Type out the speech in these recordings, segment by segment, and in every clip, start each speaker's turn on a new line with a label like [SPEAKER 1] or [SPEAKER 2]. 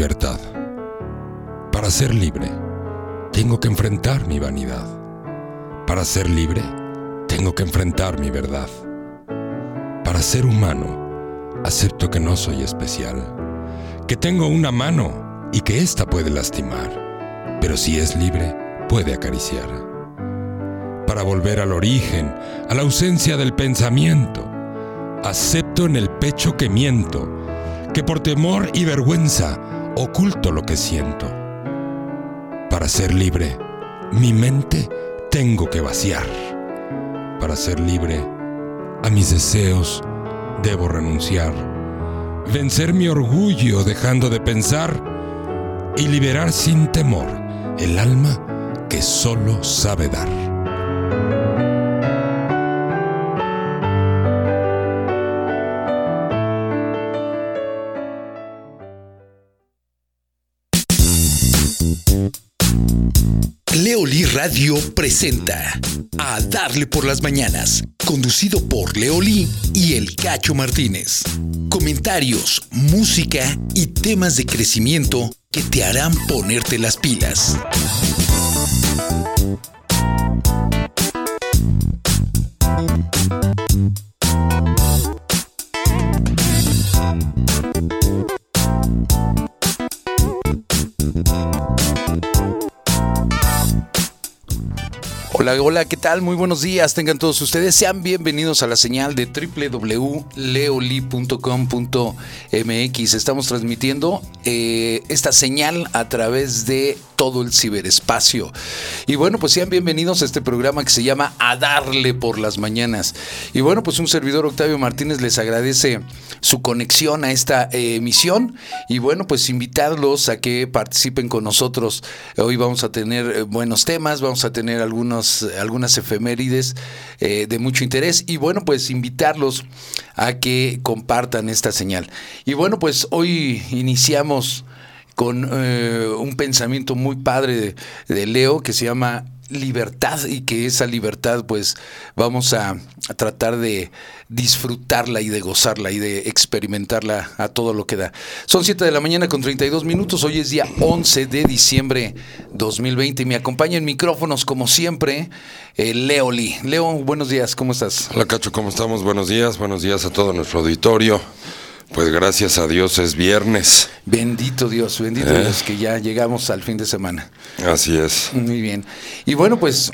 [SPEAKER 1] libertad. Para ser libre, tengo que enfrentar mi vanidad. Para ser libre, tengo que enfrentar mi verdad. Para ser humano, acepto que no soy especial, que tengo una mano y que ésta puede lastimar, pero si es libre, puede acariciar. Para volver al origen, a la ausencia del pensamiento, acepto en el pecho que miento, que por temor y vergüenza oculto lo que siento. Para ser libre, mi mente tengo que vaciar. Para ser libre, a mis deseos debo renunciar. Vencer mi orgullo dejando de pensar y liberar sin temor el alma que solo sabe dar.
[SPEAKER 2] Radio presenta A Darle por las Mañanas, conducido por Leoli y El Cacho Martínez. Comentarios, música y temas de crecimiento que te harán ponerte las pilas. Hola, hola, ¿qué tal? Muy buenos días, tengan todos ustedes. Sean bienvenidos a la señal de www.leoli.com.mx. Estamos transmitiendo eh, esta señal a través de todo el ciberespacio. Y bueno, pues sean bienvenidos a este programa que se llama A Darle por las Mañanas. Y bueno, pues un servidor Octavio Martínez les agradece su conexión a esta eh, emisión. Y bueno, pues invitarlos a que participen con nosotros. Hoy vamos a tener eh, buenos temas, vamos a tener algunos, algunas efemérides eh, de mucho interés. Y bueno, pues invitarlos a que compartan esta señal. Y bueno, pues hoy iniciamos con eh, un pensamiento muy padre de, de, Leo que se llama libertad y que esa libertad pues vamos a, tratar de disfrutarla y de gozarla y de experimentarla a todo lo que da. Son 7 de la mañana con 32 minutos, hoy es día 11 de diciembre 2020 y me acompaña en micrófonos como siempre eh, Leo. Leo, buenos días, ¿cómo estás?
[SPEAKER 1] Hola Cacho, ¿cómo estamos? Buenos días, buenos días a todo nuestro auditorio. Pues gracias a Dios es viernes.
[SPEAKER 2] Bendito Dios, bendito ¿Eh? Dios que ya llegamos al fin de semana.
[SPEAKER 1] Así es.
[SPEAKER 2] Muy bien. Y bueno, pues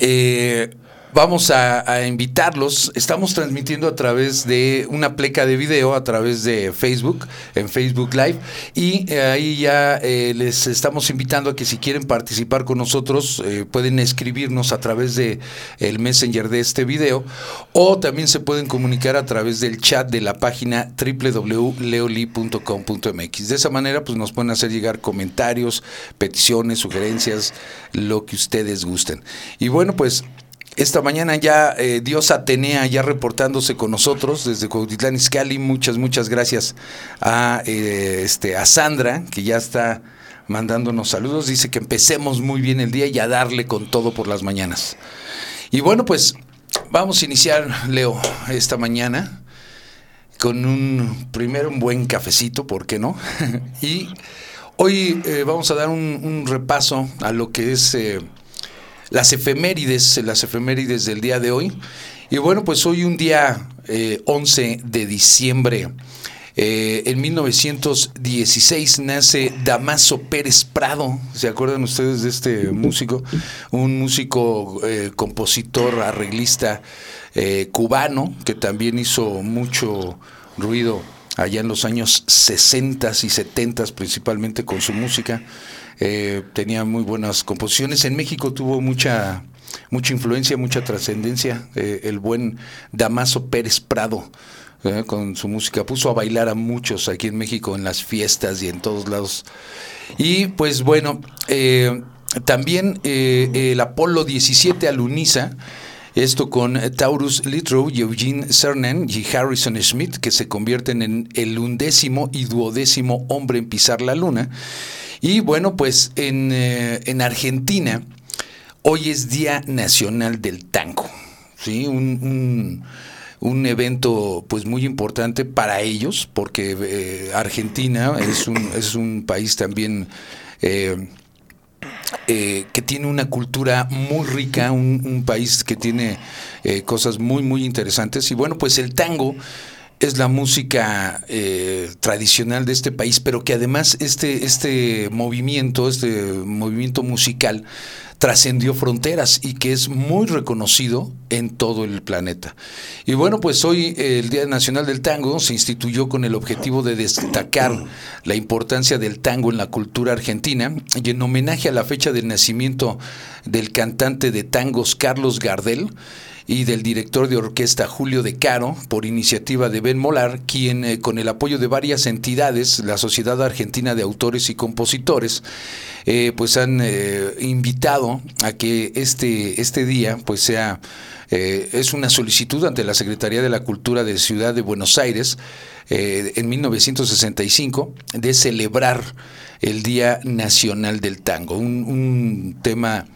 [SPEAKER 2] eh, vamos a, invitarlos. Estamos transmitiendo a través de una pleca de video, a través de Facebook, en Facebook Live. Y eh, ahí ya eh, les estamos invitando a que si quieren participar con nosotros, eh, pueden escribirnos a través de el messenger de este video. O también se pueden comunicar a través del chat de la página www.leoli.com.mx. De esa manera, pues nos pueden hacer llegar comentarios, peticiones, sugerencias, lo que ustedes gusten. Y bueno, pues esta mañana ya eh, Dios Atenea ya reportándose con nosotros desde Cuautitlán. Muchas, muchas gracias a, eh, este, a Sandra, que ya está mandándonos saludos. Dice que empecemos muy bien el día y a darle con todo por las mañanas. Y bueno, pues vamos a iniciar, Leo, esta mañana con un, primero un buen cafecito, ¿por qué no? y hoy eh, vamos a dar un, repaso a lo que es las efemérides, las efemérides del día de hoy. Y bueno, pues hoy un día eh, 11 de diciembre, eh, en 1916 nace Damaso Pérez Prado. ¿Se acuerdan ustedes de este músico? Un músico, eh, compositor, arreglista eh, cubano que también hizo mucho ruido allá en los años 60 y 70 principalmente con su música. Eh, tenía muy buenas composiciones. En México tuvo mucha, mucha influencia, mucha trascendencia. Eh, el buen Damaso Pérez Prado. Eh, con su música puso a bailar a muchos aquí en México en las fiestas y en todos lados. Y pues bueno, también el Apolo 17 aluniza. Esto con Taurus Litrow, Eugene Cernan y Harrison Smith, que se convierten en el undécimo y duodécimo hombre en pisar la luna. Y bueno, pues en, eh, en Argentina hoy es Día Nacional del Tango. ¿sí? Un, un, evento pues muy importante para ellos, porque eh, Argentina es un, es un país también eh, eh, que tiene una cultura muy rica, un, país que tiene cosas muy, muy interesantes. Y bueno, pues el tango es la música tradicional de este país, pero que además este, este movimiento, este movimiento musical, trascendió fronteras y que es muy reconocido en todo el planeta. Y bueno, pues hoy el Día Nacional del Tango se instituyó con el objetivo de destacar la importancia del tango en la cultura argentina y en homenaje a la fecha del nacimiento del cantante de tangos Carlos Gardel, y del director de orquesta Julio De Caro, por iniciativa de Ben Molar, quien eh, con el apoyo de varias entidades, la Sociedad Argentina de Autores y Compositores, eh, pues han eh, invitado a que este, este día pues sea es una solicitud ante la Secretaría de la Cultura de Ciudad de Buenos Aires en 1965 de celebrar el Día Nacional del Tango, un, un tema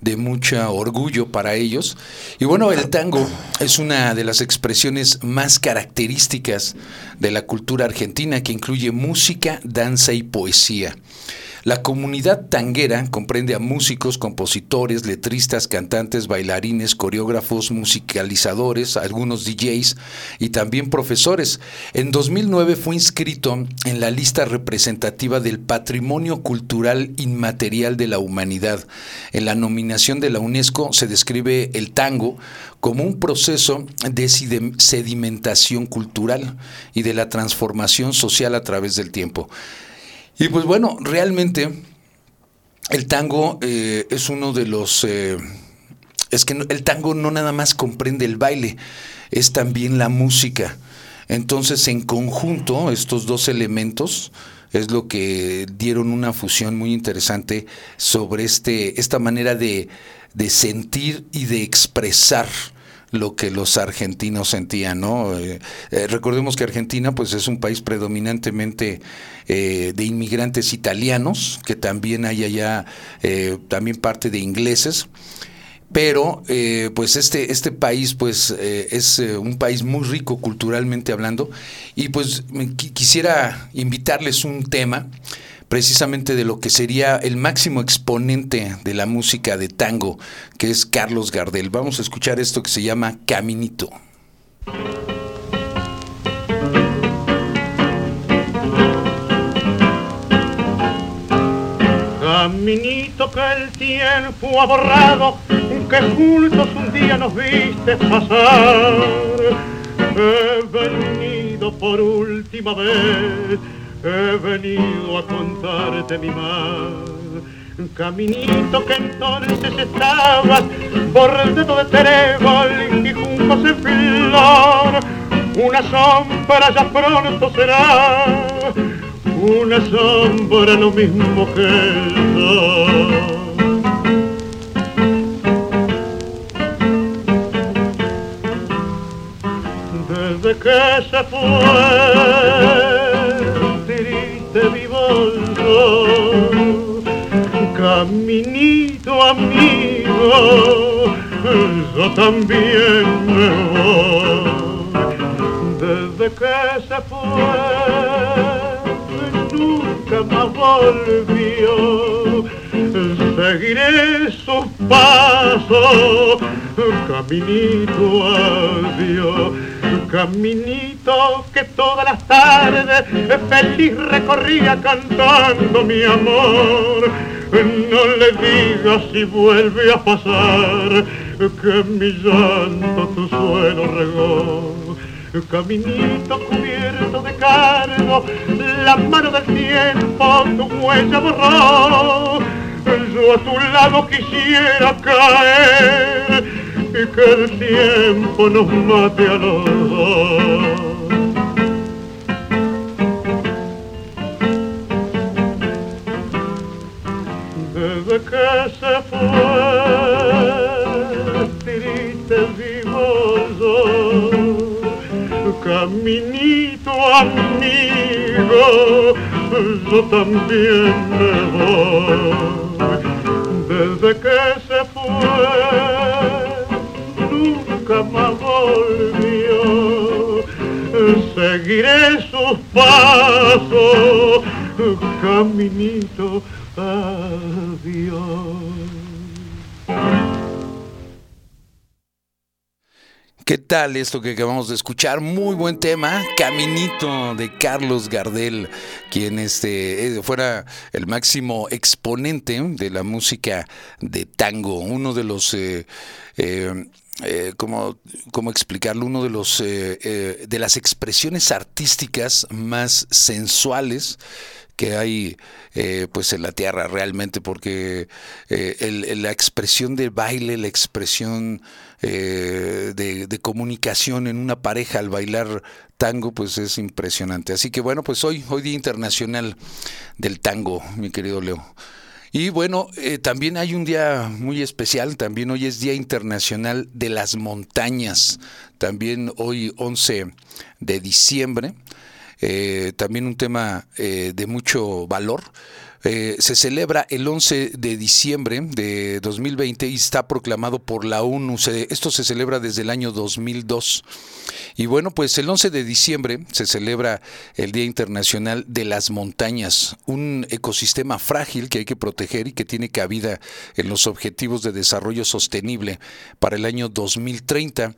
[SPEAKER 2] de mucho orgullo para ellos. Y bueno, el tango es una de las expresiones más características de la cultura argentina que incluye música, danza y poesía. La comunidad tanguera comprende a músicos, compositores, letristas, cantantes, bailarines, coreógrafos, musicalizadores, algunos DJs y también profesores. En 2009 fue inscrito en la lista representativa del Patrimonio Cultural Inmaterial de la Humanidad. En la nominación de la UNESCO se describe el tango como un proceso de sedimentación cultural y de la transformación social a través del tiempo. Y pues bueno, realmente el tango eh, es uno de los... Eh, es que el tango no nada más comprende el baile, es también la música. Entonces, en conjunto, estos dos elementos es lo que dieron una fusión muy interesante sobre este, esta manera de, de sentir y de expresar lo que los argentinos sentían, ¿no? Eh, eh, recordemos que Argentina, pues, es un país predominantemente eh, de inmigrantes italianos, que también hay allá también parte de ingleses pero pues este este país pues es un país muy rico culturalmente hablando y pues quisiera invitarles un tema precisamente de lo que sería el máximo exponente de la música de tango, que es Carlos Gardel. Vamos a escuchar esto que se llama Caminito.
[SPEAKER 3] Caminito que el tiempo ha borrado, que juntos un día nos viste pasar. He venido por última vez he venido a contarte mi mal. Caminito que entonces estabas bordeado de trébol y juncos en flor. Una sombra ya pronto será, una sombra lo mismo que el sol. Desde que se fue mi bolso. Caminito amigo, yo también me voy. Desde que se fue, nunca más volvió. Seguiré su paso, caminito adiós caminito que todas las tardes feliz recorría cantando mi amor. No le digas si vuelve a pasar que mi llanto tu suelo regó. Caminito cubierto de cargo, la mano del tiempo tu huella borró. Yo a tu lado quisiera caer y que el tiempo nos mate a los dos. Desde que se fue, triste vivo yo, caminito amigo, yo también me voy. Desde que se fue, nunca más volvió. seguiré sus pasos, caminito, adiós.
[SPEAKER 2] ¿Qué tal esto que acabamos de escuchar? Muy buen tema, Caminito de Carlos Gardel, quien este eh, fuera el máximo exponente de la música de tango, uno de los eh, eh, eh, ¿cómo, cómo explicarlo? Uno de los eh, eh, de las expresiones artísticas más sensuales que hay eh, pues en la tierra realmente porque la expresión de baile la expresión de, de comunicación en una pareja al bailar tango pues es impresionante así que bueno pues hoy hoy día internacional del tango mi querido Leo y bueno, eh, también hay un día muy especial, también hoy es Día Internacional de las Montañas, también hoy 11 de diciembre, eh, también un tema eh, de mucho valor. Eh, se celebra el 11 de diciembre de 2020 y está proclamado por la ONU. Se- esto se celebra desde el año 2002. Y bueno, pues el 11 de diciembre se celebra el Día Internacional de las Montañas, un ecosistema frágil que hay que proteger y que tiene cabida en los Objetivos de Desarrollo Sostenible para el año 2030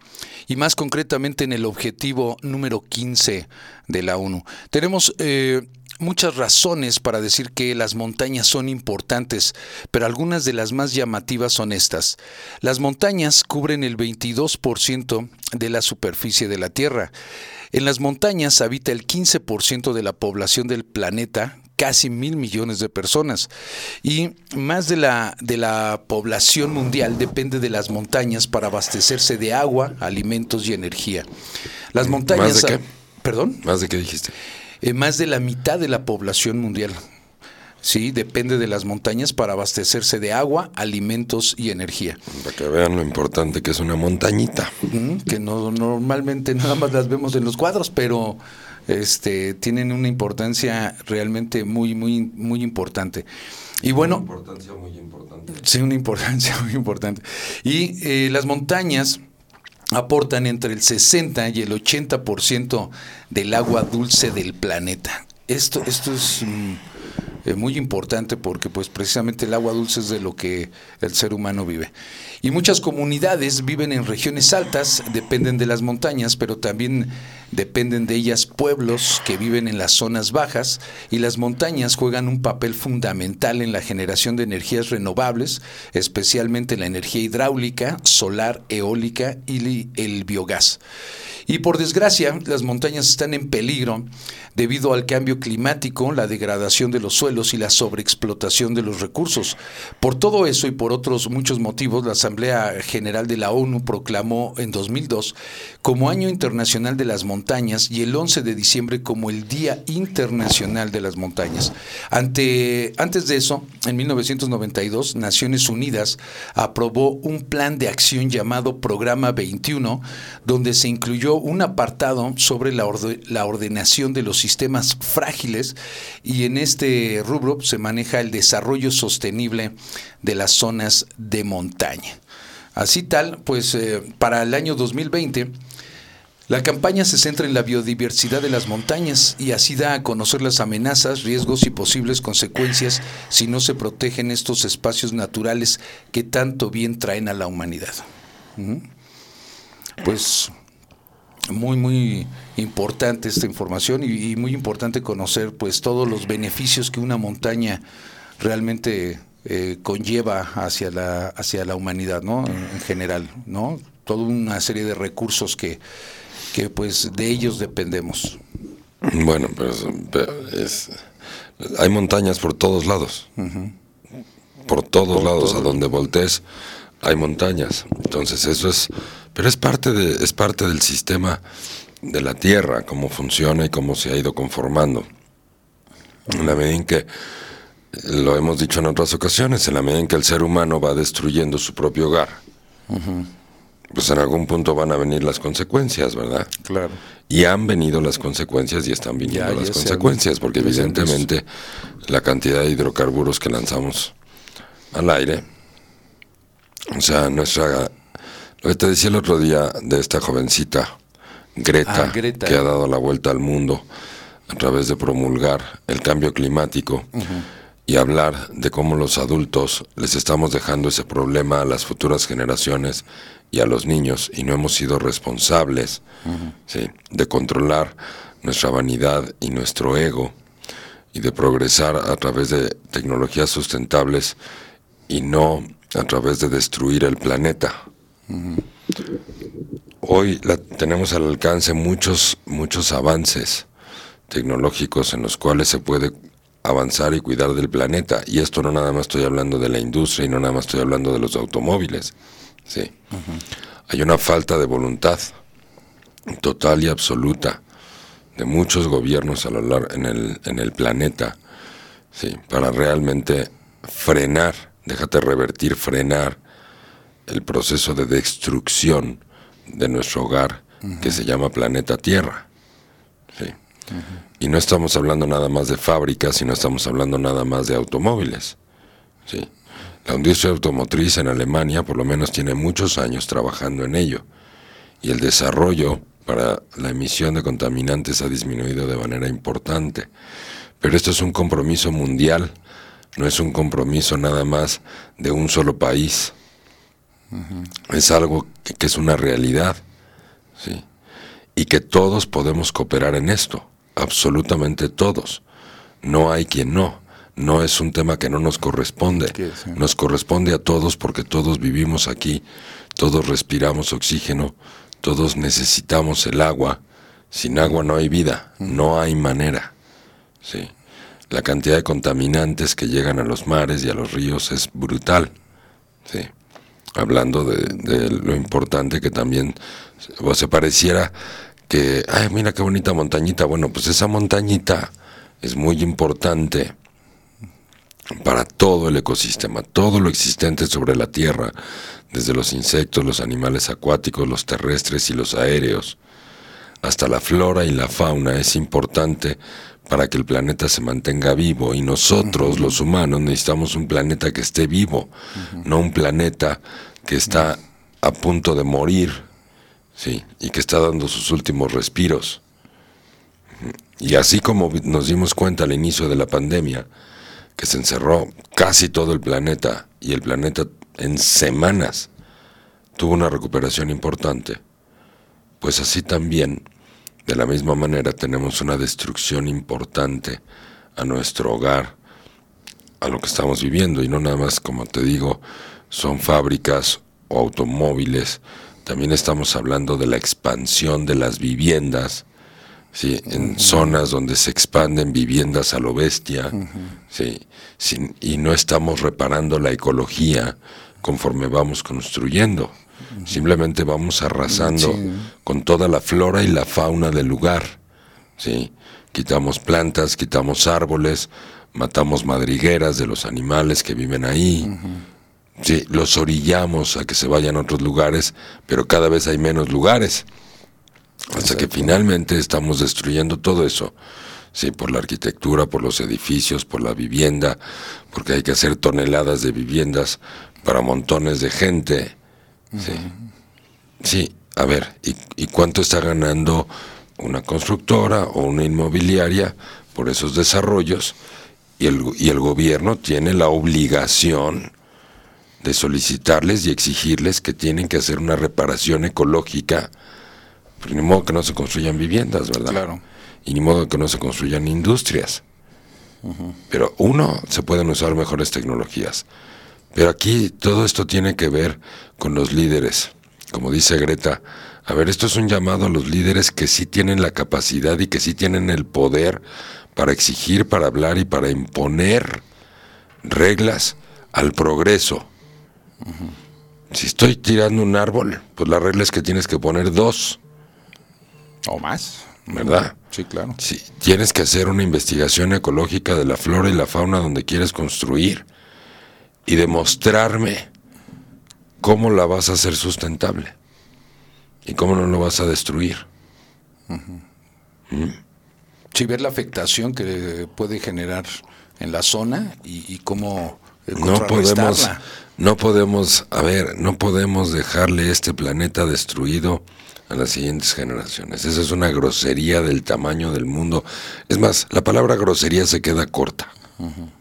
[SPEAKER 2] y más concretamente en el objetivo número 15 de la ONU. Tenemos eh, muchas razones para decir que las montañas son importantes, pero algunas de las más llamativas son estas. Las montañas cubren el 22% de la superficie de la Tierra. En las montañas habita el 15% de la población del planeta, casi mil millones de personas. Y más de la, de la población mundial depende de las montañas para abastecerse de agua, alimentos y energía. Las montañas...
[SPEAKER 1] ¿Más de qué?
[SPEAKER 2] ¿Perdón?
[SPEAKER 1] ¿Más de qué dijiste?
[SPEAKER 2] Eh, más de la mitad de la población mundial. Sí, depende de las montañas para abastecerse de agua, alimentos y energía.
[SPEAKER 1] Para que vean lo importante que es una montañita.
[SPEAKER 2] Que no normalmente nada más las vemos en los cuadros, pero este tienen una importancia realmente muy muy muy importante. Y bueno,
[SPEAKER 1] importancia muy importante.
[SPEAKER 2] Sí, una importancia muy importante. Y eh, las montañas aportan entre el 60 y el 80% del agua dulce del planeta. Esto, esto es eh, muy importante porque pues precisamente el agua dulce es de lo que el ser humano vive. Y muchas comunidades viven en regiones altas, dependen de las montañas, pero también dependen de ellas pueblos que viven en las zonas bajas y las montañas juegan un papel fundamental en la generación de energías renovables, especialmente la energía hidráulica, solar, eólica y el biogás. Y por desgracia, las montañas están en peligro debido al cambio climático, la degradación de los suelos y la sobreexplotación de los recursos. Por todo eso y por otros muchos motivos, la Asamblea General de la ONU proclamó en 2002 como Año Internacional de las Montañas y el 11 de diciembre como el Día Internacional de las Montañas. Ante, antes de eso, en 1992, Naciones Unidas aprobó un plan de acción llamado Programa 21, donde se incluyó un apartado sobre la, la ordenación de los sistemas frágiles y en este rubro se maneja el desarrollo sostenible de las zonas de montaña. Así tal, pues eh, para el año 2020 la campaña se centra en la biodiversidad de las montañas y así da a conocer las amenazas, riesgos y posibles consecuencias si no se protegen estos espacios naturales que tanto bien traen a la humanidad. Pues muy muy importante esta información y, y muy importante conocer pues todos los beneficios que una montaña realmente eh, conlleva hacia la hacia la humanidad no en, en general no toda una serie de recursos que que pues de ellos dependemos.
[SPEAKER 1] Bueno, pero es, pero es- hay montañas por todos lados. Por todos lados, a donde voltees hay montañas. Entonces eso es, pero es parte de, es parte del sistema de la Tierra, cómo funciona y cómo se ha ido conformando. En la medida en que lo hemos dicho en otras ocasiones, en la medida en que el ser humano va destruyendo su propio hogar, pues en algún punto van a venir las consecuencias, ¿verdad?
[SPEAKER 2] claro
[SPEAKER 1] Y han venido las consecuencias y están viniendo
[SPEAKER 2] Ya,
[SPEAKER 1] las consecuencias, porque
[SPEAKER 2] han
[SPEAKER 1] evidentemente la cantidad de hidrocarburos que lanzamos al aire, o sea, nuestra... Lo que te decía el otro día de esta jovencita Greta,
[SPEAKER 2] Ah, Greta.
[SPEAKER 1] que ha dado la vuelta al mundo a través de promulgar el cambio climático y hablar de cómo los adultos les estamos dejando ese problema a las futuras generaciones y a los niños y no hemos sido responsables ¿sí? de controlar nuestra vanidad y nuestro ego y de progresar a través de tecnologías sustentables y no a través de destruir el planeta. Hoy la- tenemos al alcance muchos, muchos avances tecnológicos en los cuales se puede avanzar y cuidar del planeta. Y esto no nada más estoy hablando de la industria y no nada más estoy hablando de los automóviles. Sí. Hay una falta de voluntad total y absoluta de muchos gobiernos a lo largo en el, en el planeta, sí, para realmente frenar, déjate revertir, frenar el proceso de destrucción de nuestro hogar que se llama planeta Tierra. Sí. Y no estamos hablando nada más de fábricas y no estamos hablando nada más de automóviles. Sí. La industria automotriz en Alemania por lo menos tiene muchos años trabajando en ello y el desarrollo para la emisión de contaminantes ha disminuido de manera importante. Pero esto es un compromiso mundial, no es un compromiso nada más de un solo país. Es algo que, que es una realidad, ¿sí? Y que todos podemos cooperar en esto, absolutamente todos. No hay quien no. No es un tema que no nos corresponde.
[SPEAKER 2] Que sí.
[SPEAKER 1] Nos corresponde a todos porque todos vivimos aquí, todos respiramos oxígeno, todos necesitamos el agua. Sin agua no hay vida, no hay manera. Sí. La cantidad de contaminantes que llegan a los mares y a los ríos es brutal. Sí. Hablando de, lo importante que también o se pareciera que, ay, mira qué bonita montañita. Bueno, pues esa montañita es muy importante para todo el ecosistema, todo lo existente sobre la Tierra, desde los insectos, los animales acuáticos, los terrestres y los aéreos, hasta la flora y la fauna es importante para que el planeta se mantenga vivo. Y nosotros los humanos necesitamos un planeta que esté vivo, no un planeta que está a punto de morir, sí, y que está dando sus últimos respiros. Y así como nos dimos cuenta al inicio de la pandemia, que se encerró casi todo el planeta y el planeta en semanas tuvo una recuperación importante, pues así también, de la misma manera, tenemos una destrucción importante a nuestro hogar, a lo que estamos viviendo, y no nada más, como te digo, son fábricas o automóviles, también estamos hablando de la expansión de las viviendas, ¿sí? en zonas donde se expanden viviendas a lo bestia, ¿sí? Sin- y no estamos reparando la ecología conforme vamos construyendo. Simplemente vamos arrasando
[SPEAKER 2] Sí.
[SPEAKER 1] con toda la flora y la fauna del lugar. ¿sí? Quitamos plantas, quitamos árboles, matamos madrigueras de los animales que viven ahí. Sí, los orillamos a que se vayan a otros lugares, pero cada vez hay menos lugares. Hasta que finalmente estamos destruyendo todo eso. Sí, por la arquitectura, por los edificios, por la vivienda, porque hay que hacer toneladas de viviendas para montones de gente. Sí. Sí, a ver, ¿y, y cuánto está ganando una constructora o una inmobiliaria por esos desarrollos? Y el, y el gobierno tiene la obligación de solicitarles y exigirles que tienen que hacer una reparación ecológica. Pero ni modo que no se construyan viviendas, ¿verdad?
[SPEAKER 2] Claro.
[SPEAKER 1] Y ni modo que no se construyan industrias. Pero uno, se pueden usar mejores tecnologías. Pero aquí todo esto tiene que ver con los líderes. Como dice Greta, a ver, esto es un llamado a los líderes que sí tienen la capacidad y que sí tienen el poder para exigir, para hablar y para imponer reglas al progreso. Si estoy tirando un árbol, pues la regla es que tienes que poner dos,
[SPEAKER 2] O más.
[SPEAKER 1] ¿verdad?
[SPEAKER 2] Sí, claro.
[SPEAKER 1] Si tienes que hacer una investigación ecológica de la flora y la fauna donde quieres construir y demostrarme cómo la vas a hacer sustentable y cómo no lo vas a destruir.
[SPEAKER 2] Sí, ver la afectación que puede generar en la zona y, y cómo
[SPEAKER 1] No podemos, no podemos, a ver, no podemos dejarle este planeta destruido a las siguientes generaciones. Esa es una grosería del tamaño del mundo. Es más, la palabra grosería se queda corta.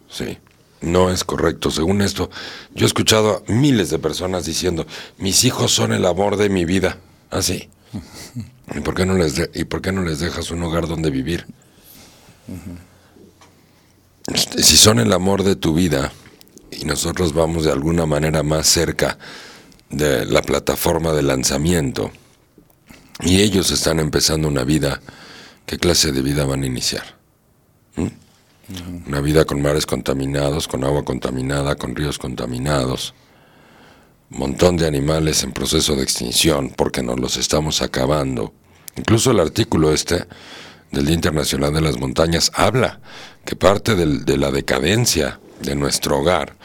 [SPEAKER 1] Sí. No es correcto. Según esto, yo he escuchado a miles de personas diciendo, mis hijos son el amor de mi vida. Así. ¿Y por qué no les, de- ¿y por qué no les dejas un hogar donde vivir? Si son el amor de tu vida y nosotros vamos de alguna manera más cerca de la plataforma de lanzamiento y ellos están empezando una vida, ¿qué clase de vida van a iniciar? ¿Mm? Una vida con mares contaminados, con agua contaminada, con ríos contaminados, montón de animales en proceso de extinción porque nos los estamos acabando. Incluso el artículo este del Día Internacional de las Montañas habla que parte del- de la decadencia de nuestro hogar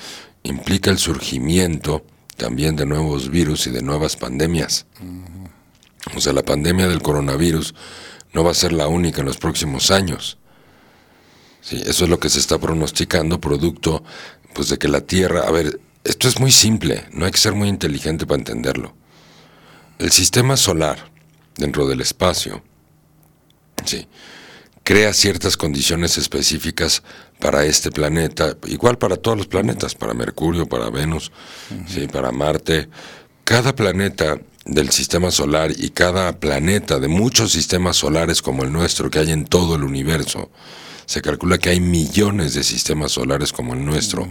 [SPEAKER 1] implica el surgimiento también de nuevos virus y de nuevas pandemias. O sea, la pandemia del coronavirus no va a ser la única en los próximos años. Sí, eso es lo que se está pronosticando, producto pues de que la Tierra, a ver, esto es muy simple, no hay que ser muy inteligente para entenderlo. El sistema solar dentro del espacio, sí, crea ciertas condiciones específicas para este planeta, igual para todos los planetas, para Mercurio, para Venus, sí, para Marte. Cada planeta del sistema solar y cada planeta de muchos sistemas solares como el nuestro que hay en todo el universo, se calcula que hay millones de sistemas solares como el nuestro,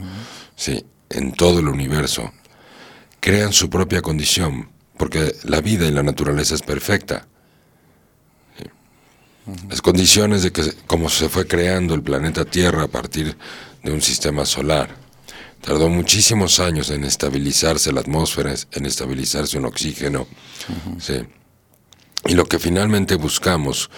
[SPEAKER 1] sí, en todo el universo, crean su propia condición, porque la vida y la naturaleza es perfecta. Sí. Las condiciones de que, como se fue creando el planeta Tierra a partir de un sistema solar, tardó muchísimos años en estabilizarse la atmósfera, en estabilizarse un oxígeno. sí. Y lo que finalmente buscamos,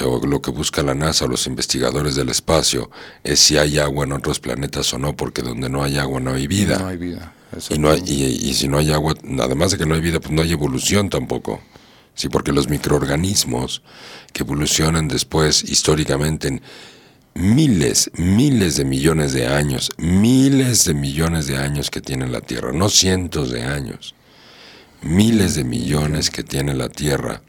[SPEAKER 1] o lo que busca la NASA o los investigadores del espacio, es si hay agua en otros planetas o no, porque donde no hay agua no hay vida.
[SPEAKER 2] No hay vida.
[SPEAKER 1] Y, no hay- y, y si no hay agua, además de que no hay vida, pues no hay evolución tampoco. Sí, porque los microorganismos que evolucionan después históricamente en miles, miles de millones de años, miles de millones de años que tiene la Tierra, no cientos de años, miles de millones que tiene la Tierra,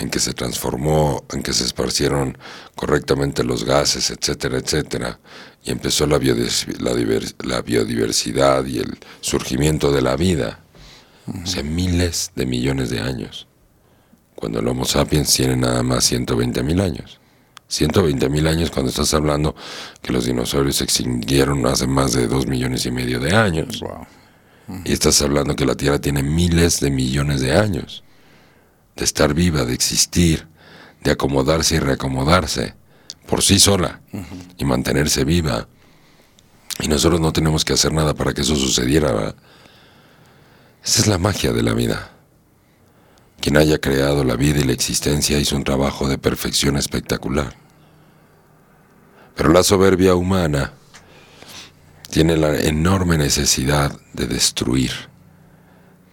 [SPEAKER 1] en que se transformó, en que se esparcieron correctamente los gases, etcétera, etcétera, y empezó la, biodiversidad y el surgimiento de la vida. O sea, miles de millones de años. Cuando el Homo sapiens tiene nada más 120 mil años. 120 mil años cuando estás hablando que los dinosaurios se extinguieron hace más de 2 millones y medio de años.
[SPEAKER 2] Wow.
[SPEAKER 1] Y estás hablando que la Tierra tiene miles de millones de años de estar viva, de existir, de acomodarse y reacomodarse por sí sola y mantenerse viva. Y nosotros no tenemos que hacer nada para que eso sucediera. Esa es la magia de la vida. Quien haya creado la vida y la existencia hizo un trabajo de perfección espectacular. Pero la soberbia humana tiene la enorme necesidad de destruir,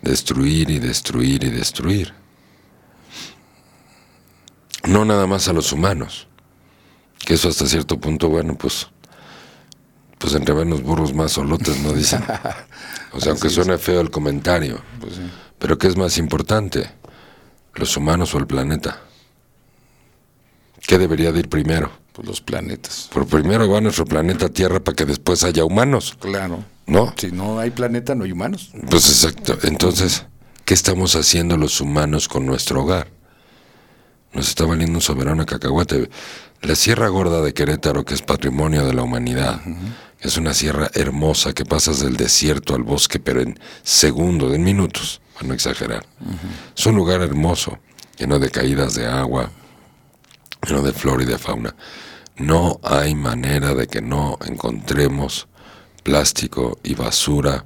[SPEAKER 1] destruir y destruir y destruir. No nada más a los humanos, que eso hasta cierto punto, bueno, pues, pues entre menos burros más solotes, ¿no dicen? O sea, aunque suene feo el comentario,
[SPEAKER 2] Pues sí.
[SPEAKER 1] pero ¿qué es más importante? ¿Los humanos o el planeta? ¿Qué debería de ir primero?
[SPEAKER 2] Pues los planetas.
[SPEAKER 1] Por primero va nuestro planeta Tierra para que después haya humanos,
[SPEAKER 2] Claro.
[SPEAKER 1] ¿no?
[SPEAKER 2] Si no hay planeta, no hay humanos.
[SPEAKER 1] Pues exacto. Entonces, ¿qué estamos haciendo los humanos con nuestro hogar? Nos está valiendo un soberano cacahuate. La Sierra Gorda de Querétaro, que es patrimonio de la humanidad, es una sierra hermosa que pasas del desierto al bosque, pero en segundos, en minutos, para no exagerar. Es un lugar hermoso, lleno de caídas de agua, lleno de flora y de fauna. No hay manera de que no encontremos plástico y basura.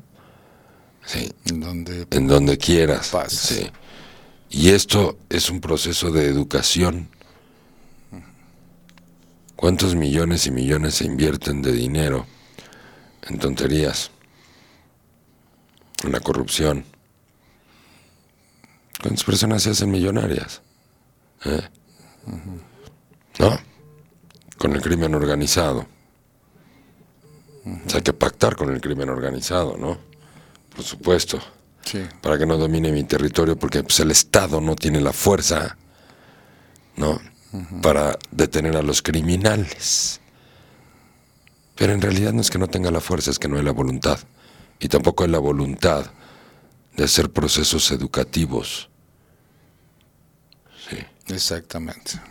[SPEAKER 1] Sí,
[SPEAKER 2] Donde
[SPEAKER 1] en donde quieras. Sí. Y esto es un proceso de educación. ¿Cuántos millones y millones se invierten de dinero en tonterías? En la corrupción. ¿Cuántas personas se hacen millonarias? ¿Eh? ¿No? Con el crimen organizado. O sea, hay que pactar con el crimen organizado, ¿no? Por supuesto.
[SPEAKER 2] Sí.
[SPEAKER 1] para que no domine mi territorio, porque pues, el Estado no tiene la fuerza, ¿no? Para detener a los criminales. Pero en realidad no es que no tenga la fuerza, es que no hay la voluntad. Y tampoco hay la voluntad de hacer procesos educativos. Sí.
[SPEAKER 2] Exactamente.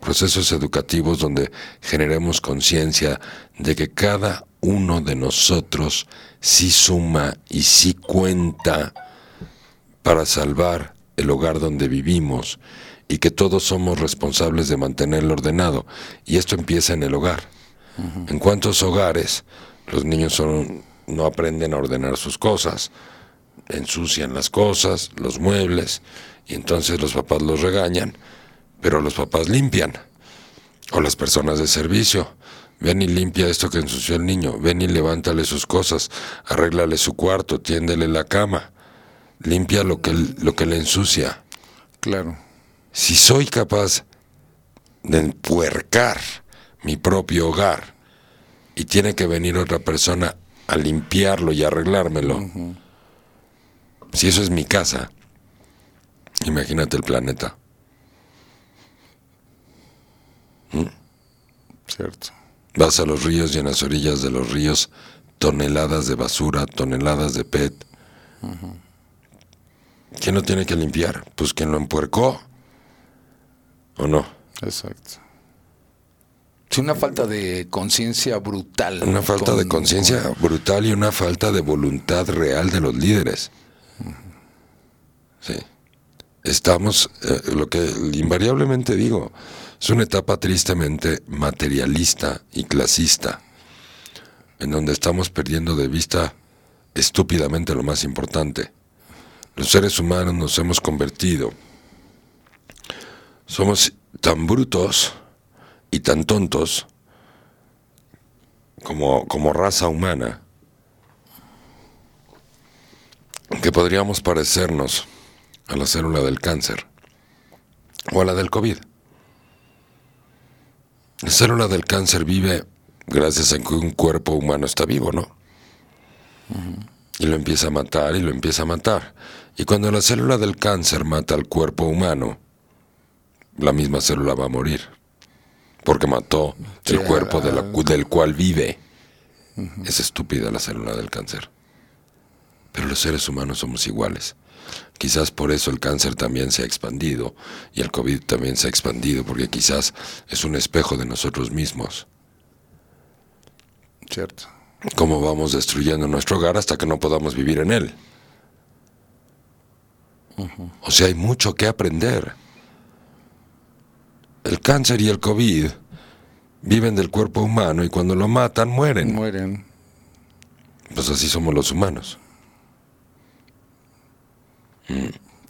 [SPEAKER 1] procesos educativos donde generemos conciencia de que cada uno de nosotros sí suma y sí cuenta para salvar el hogar donde vivimos y que todos somos responsables de mantenerlo ordenado. Y esto empieza en el hogar. En cuántos hogares los niños son, no aprenden a ordenar sus cosas, ensucian las cosas, los muebles, y entonces los papás los regañan, pero los papás limpian. O las personas de servicio. Ven y limpia esto que ensució el niño. Ven y levántale sus cosas. Arréglale su cuarto. Tiéndele la cama. Limpia lo que, lo que le ensucia.
[SPEAKER 2] Claro.
[SPEAKER 1] Si soy capaz de empuercar mi propio hogar y tiene que venir otra persona a limpiarlo y arreglármelo, si eso es mi casa, imagínate el planeta.
[SPEAKER 2] Cierto.
[SPEAKER 1] Vas a los ríos y en las orillas de los ríos toneladas de basura, toneladas de PET. ¿Quién lo tiene que limpiar? Pues quien lo empuercó. ¿O no?
[SPEAKER 2] Exacto. Sí, una falta de conciencia brutal.
[SPEAKER 1] Una falta de
[SPEAKER 2] con-
[SPEAKER 1] conciencia brutal y una falta de voluntad real de los líderes. Sí. Estamos, eh, lo que invariablemente digo, es una etapa tristemente materialista y clasista, en donde estamos perdiendo de vista estúpidamente lo más importante. Los seres humanos nos hemos convertido. Somos tan brutos y tan tontos como, como raza humana que podríamos parecernos a la célula del cáncer o a la del COVID. La célula del cáncer vive gracias a que un cuerpo humano está vivo, ¿no? Y lo empieza a matar y lo empieza a matar. Y cuando la célula del cáncer mata al cuerpo humano, la misma célula va a morir. Porque mató el cuerpo de la cu- del cual vive. Es estúpida la célula del cáncer. Pero los seres humanos somos iguales. Quizás por eso el cáncer también se ha expandido y el COVID también se ha expandido, porque quizás es un espejo de nosotros mismos.
[SPEAKER 2] Cierto.
[SPEAKER 1] Cómo vamos destruyendo nuestro hogar hasta que no podamos vivir en él. O sea, hay mucho que aprender. El cáncer y el COVID viven del cuerpo humano y cuando lo matan mueren.
[SPEAKER 2] Mueren.
[SPEAKER 1] Pues así somos los humanos.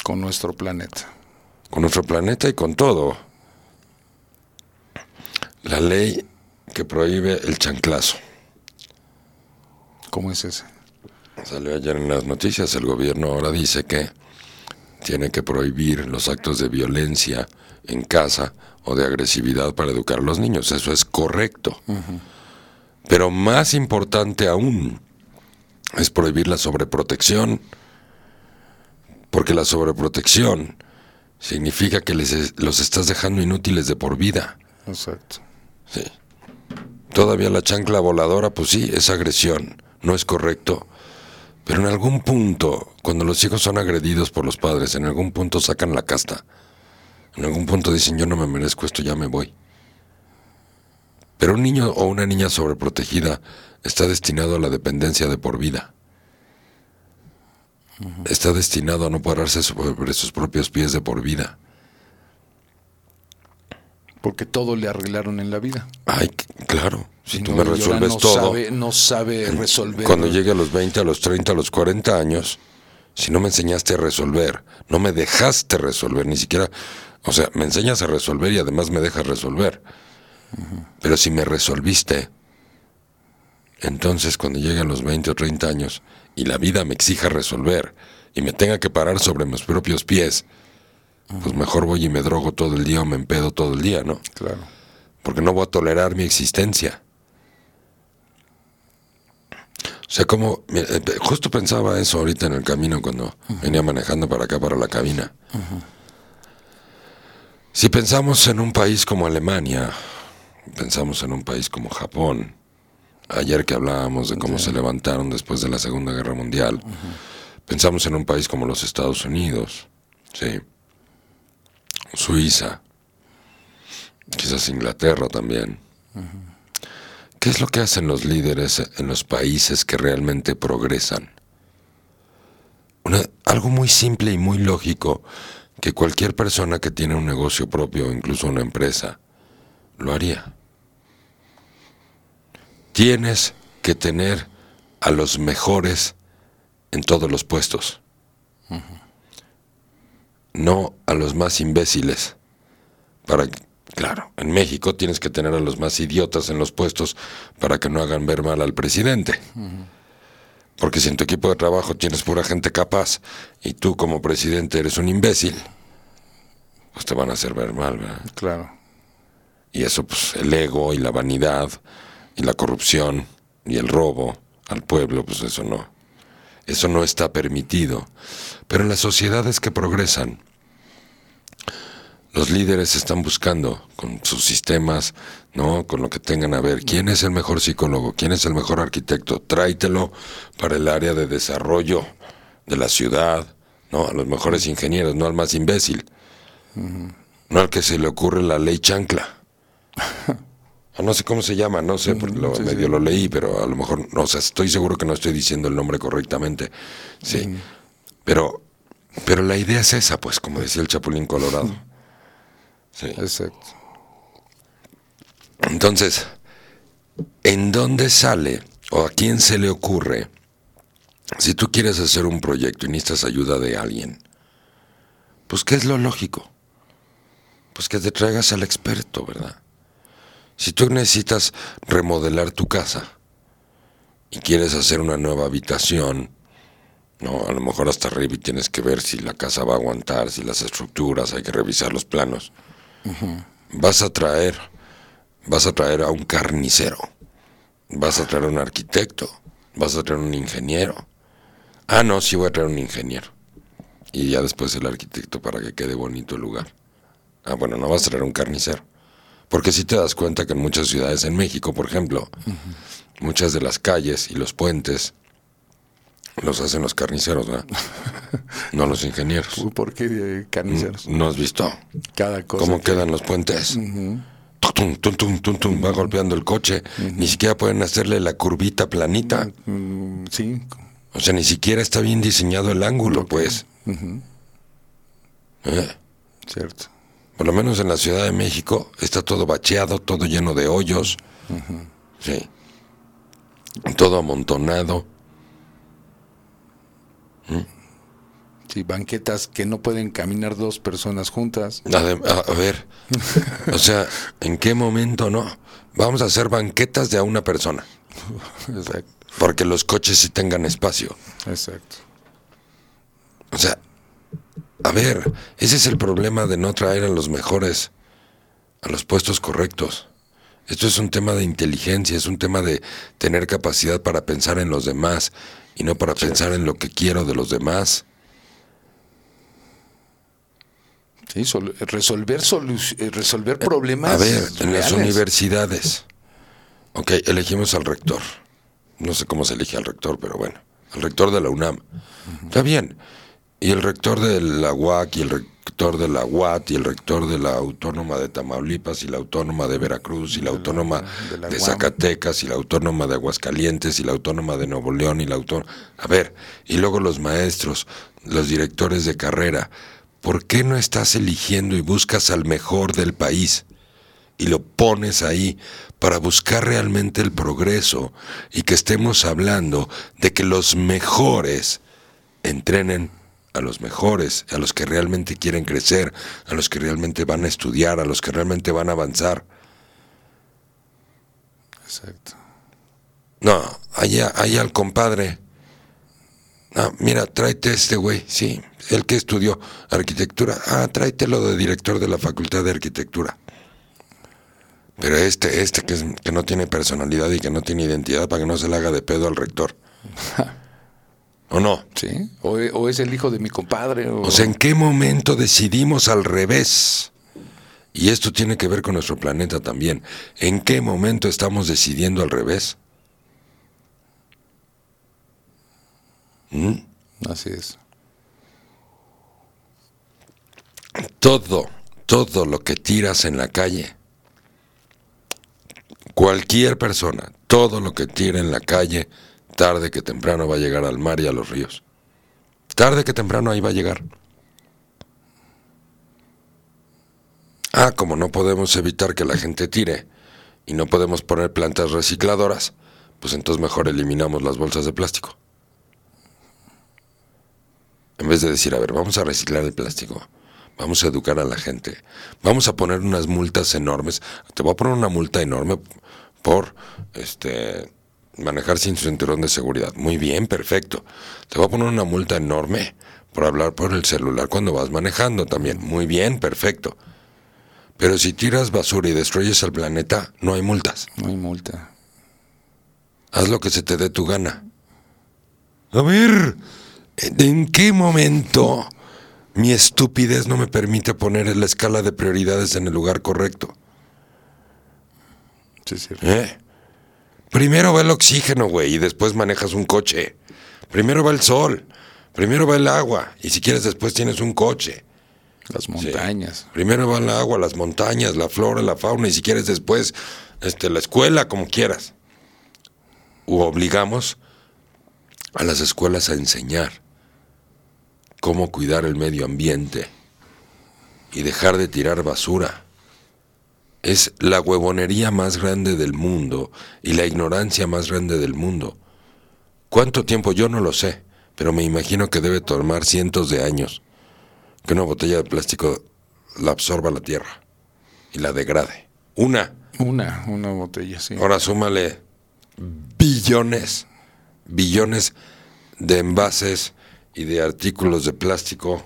[SPEAKER 2] Con nuestro planeta.
[SPEAKER 1] con nuestro planeta y con todo. La ley que prohíbe el chanclazo.
[SPEAKER 2] ¿Cómo es ese?
[SPEAKER 1] Salió ayer en las noticias, el gobierno ahora dice que tiene que prohibir los actos de violencia en casa o de agresividad para educar a los niños. Eso es correcto. Pero más importante aún es prohibir la sobreprotección, porque la sobreprotección significa que les, los estás dejando inútiles de por vida.
[SPEAKER 2] Exacto.
[SPEAKER 1] Sí. Todavía la chancla voladora, pues sí, es agresión, no es correcto. Pero en algún punto, cuando los hijos son agredidos por los padres, en algún punto sacan la casta. En algún punto dicen, yo no me merezco esto, ya me voy. Pero un niño o una niña sobreprotegida está destinado a la dependencia de por vida. Está destinado a no pararse sobre sus propios pies de por vida.
[SPEAKER 2] Porque todo le arreglaron en la vida.
[SPEAKER 1] Ay, claro, si tú
[SPEAKER 2] no-
[SPEAKER 1] me resuelves
[SPEAKER 2] no
[SPEAKER 1] todo.
[SPEAKER 2] Sabe, no sabe resolver.
[SPEAKER 1] Cuando llegue a los 20, a los 30, a los 40 años, si no me enseñaste a resolver, no me dejaste resolver, ni siquiera, o sea, me enseñas a resolver y además me dejas resolver. Pero si me resolviste, entonces cuando llegue a los 20 o 30 años y la vida me exija resolver y me tenga que parar sobre mis propios pies, pues mejor voy y me drogo todo el día o me empedo todo el día, ¿no?
[SPEAKER 2] Claro.
[SPEAKER 1] porque no voy a tolerar mi existencia. O sea, como, mira, eh, justo pensaba eso ahorita en el camino cuando venía manejando para acá, para la cabina. Si pensamos en un país como Alemania, pensamos en un país como Japón, ayer que hablábamos de cómo se levantaron después de la Segunda Guerra Mundial, pensamos en un país como los Estados Unidos, sí, Suiza, quizás Inglaterra también. ¿Qué es lo que hacen los líderes en los países que realmente progresan? algo muy simple y muy lógico que cualquier persona que tiene un negocio propio, incluso una empresa, lo haría. Tienes que tener a los mejores en todos los puestos, no a los más imbéciles. Para, claro, en México tienes que tener a los más idiotas en los puestos para que no hagan ver mal al presidente. Porque si en tu equipo de trabajo tienes pura gente capaz y tú como presidente eres un imbécil, pues te van a hacer ver mal, ¿verdad?
[SPEAKER 2] Claro.
[SPEAKER 1] Y eso, pues el ego y la vanidad y la corrupción y el robo al pueblo, pues eso no. Eso no está permitido. Pero en las sociedades que progresan, los líderes están buscando con sus sistemas, ¿no? Con lo que tengan a ver, quién es el mejor psicólogo, quién es el mejor arquitecto, tráitelo para el área de desarrollo de la ciudad, ¿no? A los mejores ingenieros, no al más imbécil. No al que se le ocurre la ley chancla. No sé cómo se llama, no sé, porque lo, medio lo leí, pero a lo mejor, no, o sea, estoy seguro que no estoy diciendo el nombre correctamente. Sí. Pero, pero la idea es esa, pues, como decía el Chapulín Colorado. Sí.
[SPEAKER 2] Exacto.
[SPEAKER 1] Entonces, ¿en dónde sale o a quién se le ocurre si tú quieres hacer un proyecto y necesitas ayuda de alguien? Pues, ¿qué es lo lógico? Pues que te traigas al experto, ¿verdad? Si tú necesitas remodelar tu casa y quieres hacer una nueva habitación, no, a lo mejor hasta arriba y tienes que ver si la casa va a aguantar, si las estructuras, hay que revisar los planos. Vas a traer, vas a traer a un carnicero, vas a traer a un arquitecto, vas a traer a un ingeniero. Ah, no, sí voy a traer un ingeniero. Y ya después el arquitecto para que quede bonito el lugar. Ah, bueno, no vas a traer un carnicero. Porque si te das cuenta que en muchas ciudades en México, por ejemplo, muchas de las calles y los puentes los hacen los carniceros, ¿verdad? no los ingenieros.
[SPEAKER 2] ¿Por qué carniceros?
[SPEAKER 1] ¿No has visto?
[SPEAKER 2] Cada cosa.
[SPEAKER 1] ¿Cómo quedan los puentes? Tum, tum, tum, tum, tum, va golpeando el coche. Ni siquiera pueden hacerle la curvita planita.
[SPEAKER 2] Mm, sí.
[SPEAKER 1] O sea, ni siquiera está bien diseñado el ángulo, pues. ¿Eh?
[SPEAKER 2] Cierto.
[SPEAKER 1] Por lo menos en la Ciudad de México está todo bacheado, todo lleno de hoyos. Sí. Todo amontonado.
[SPEAKER 2] Sí, banquetas que no pueden caminar dos personas juntas.
[SPEAKER 1] A, a, ver, o sea, ¿en qué momento no? Vamos a hacer banquetas de a una persona.
[SPEAKER 2] Exacto.
[SPEAKER 1] Porque los coches sí tengan espacio.
[SPEAKER 2] Exacto.
[SPEAKER 1] O sea, a ver, ese es el problema de no traer a los mejores a los puestos correctos. Esto es un tema de inteligencia, es un tema de tener capacidad para pensar en los demás y no para pensar en lo que quiero de los demás.
[SPEAKER 2] Sí, resolver, eh, resolver problemas.
[SPEAKER 1] A ver, en las universidades. Ok, elegimos al rector. No sé cómo se elige al rector, pero bueno, al rector de la UNAM. Está bien. Y el rector de la UAC y el rector de la UAT y el rector de la Autónoma de Tamaulipas y la Autónoma de Veracruz y la Autónoma de, Zacatecas y la Autónoma de Aguascalientes y la Autónoma de Nuevo León y la Autónoma... A ver, y luego los maestros, los directores de carrera. ¿Por qué no estás eligiendo y buscas al mejor del país? y lo pones ahí para buscar realmente el progreso y que estemos hablando de que los mejores entrenen a los mejores, a los que realmente quieren crecer, a los que realmente van a estudiar, a los que realmente van a avanzar.
[SPEAKER 2] Exacto.
[SPEAKER 1] No, allá, allá al compadre. No, mira, tráete este güey, sí, el que estudió arquitectura. Ah, tráetelo de director de la Facultad de Arquitectura. Pero este, este que, es, que no tiene personalidad y que no tiene identidad para que no se le haga de pedo al rector. ¿O no?
[SPEAKER 2] ¿Sí? O, o es el hijo de mi compadre. O,
[SPEAKER 1] O sea, ¿en qué momento decidimos al revés? Y esto tiene que ver con nuestro planeta también. ¿En qué momento estamos decidiendo al revés? ¿Mm?
[SPEAKER 2] Así es.
[SPEAKER 1] Todo, todo lo que tiras en la calle, cualquier persona, todo lo que tira en la calle, tarde que temprano va a llegar al mar y a los ríos. Tarde que temprano ahí va a llegar. Ah, como no podemos evitar que la gente tire y no podemos poner plantas recicladoras, pues entonces mejor eliminamos las bolsas de plástico. En vez de decir, a ver, vamos a reciclar el plástico, vamos a educar a la gente, vamos a poner unas multas enormes. Te voy a poner una multa enorme por este manejar sin cinturón de seguridad. Muy bien, perfecto. Te voy a poner una multa enorme por hablar por el celular cuando vas manejando también. Muy bien, perfecto. Pero si tiras basura y destruyes el planeta, no hay multas.
[SPEAKER 2] No hay multa.
[SPEAKER 1] Haz lo que se te dé tu gana. A ver, ¿en qué momento mi estupidez no me permite poner la escala de prioridades en el lugar correcto?
[SPEAKER 2] Sí, sí.
[SPEAKER 1] ¿Eh? Primero va el oxígeno, güey, y después manejas un coche. Primero va el sol, primero va el agua, y si quieres después tienes un coche.
[SPEAKER 2] Las
[SPEAKER 1] Sí.
[SPEAKER 2] montañas.
[SPEAKER 1] Primero va el agua, las montañas, la flora, la fauna, y si quieres después este, la escuela, como quieras. U obligamos a las escuelas a enseñar cómo cuidar el medio ambiente y dejar de tirar basura. Es la huevonería más grande del mundo y la ignorancia más grande del mundo. ¿Cuánto tiempo? Yo no lo sé, pero me imagino que debe tomar cientos de años que una botella de plástico la absorba la tierra y la degrade. Una.
[SPEAKER 2] Una, una botella, sí.
[SPEAKER 1] Ahora súmale billones, billones de envases y de artículos de plástico.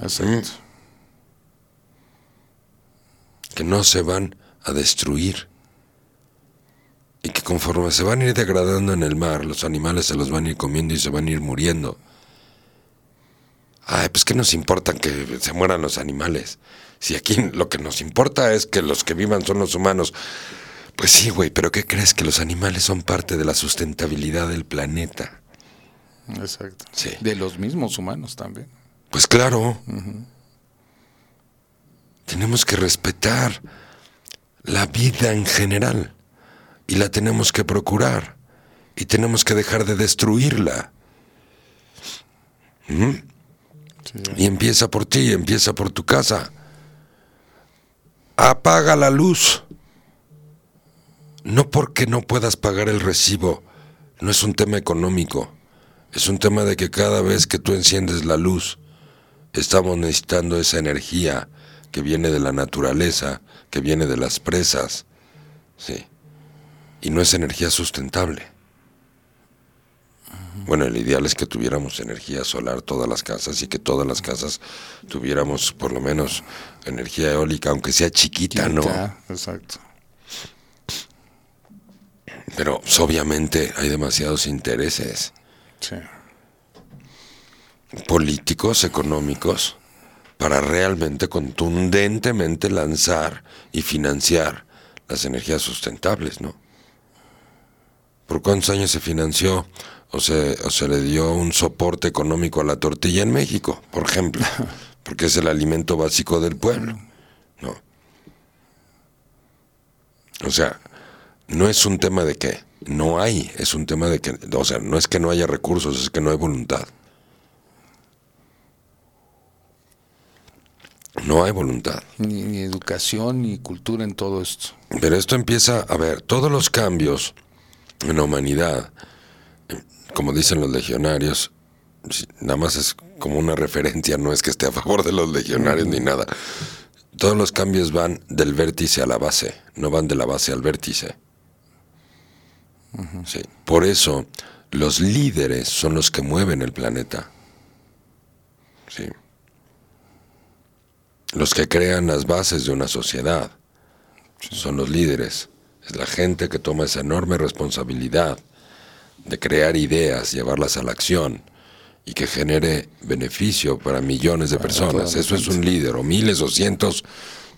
[SPEAKER 2] Exacto.
[SPEAKER 1] Que no se van a destruir y que conforme se van a ir degradando en el mar, los animales se los van a ir comiendo y se van a ir muriendo. Ay, pues qué nos importa que se mueran los animales. Si aquí lo que nos importa es que los que vivan son los humanos. Pues sí, güey, pero ¿qué crees? Que los animales son parte de la sustentabilidad del planeta.
[SPEAKER 2] Exacto.
[SPEAKER 1] Sí.
[SPEAKER 2] De los mismos humanos también.
[SPEAKER 1] Pues claro. Tenemos que respetar la vida en general y la tenemos que procurar y tenemos que dejar de destruirla. ¿Mm?
[SPEAKER 2] Sí,
[SPEAKER 1] Y empieza por ti, empieza por tu casa. Apaga la luz. No porque no puedas pagar el recibo, no es un tema económico, es un tema de que cada vez que tú enciendes la luz, estamos necesitando esa energía que viene de la naturaleza, que viene de las presas, sí, y no es energía sustentable. Bueno, el ideal es que tuviéramos energía solar todas las casas y que todas las casas tuviéramos por lo menos energía eólica, aunque sea chiquita, ¿no?
[SPEAKER 2] Exacto.
[SPEAKER 1] Pero pues, obviamente hay demasiados intereses
[SPEAKER 2] Sí.
[SPEAKER 1] políticos, económicos, para realmente contundentemente lanzar y financiar las energías sustentables, ¿no? ¿Por cuántos años se financió o se, o se le dio un soporte económico a la tortilla en México, por ejemplo? Porque es el alimento básico del pueblo, ¿no? O sea, no es un tema de que no hay, es un tema de que, o sea, no es que no haya recursos, es que no hay voluntad. No hay voluntad.
[SPEAKER 2] Ni, ni educación ni cultura en todo esto.
[SPEAKER 1] Pero esto empieza, a ver, todos los cambios en la humanidad, como dicen los legionarios, nada más es como una referencia, no es que esté a favor de los legionarios ni nada. Todos los cambios van del vértice a la base, no van de la base al vértice. Sí, Por eso los líderes son los que mueven el planeta. Sí. Los que crean las bases de una sociedad son los líderes. Es la gente que toma esa enorme responsabilidad de crear ideas, llevarlas a la acción y que genere beneficio para millones de personas. Eso es un líder, o miles o cientos,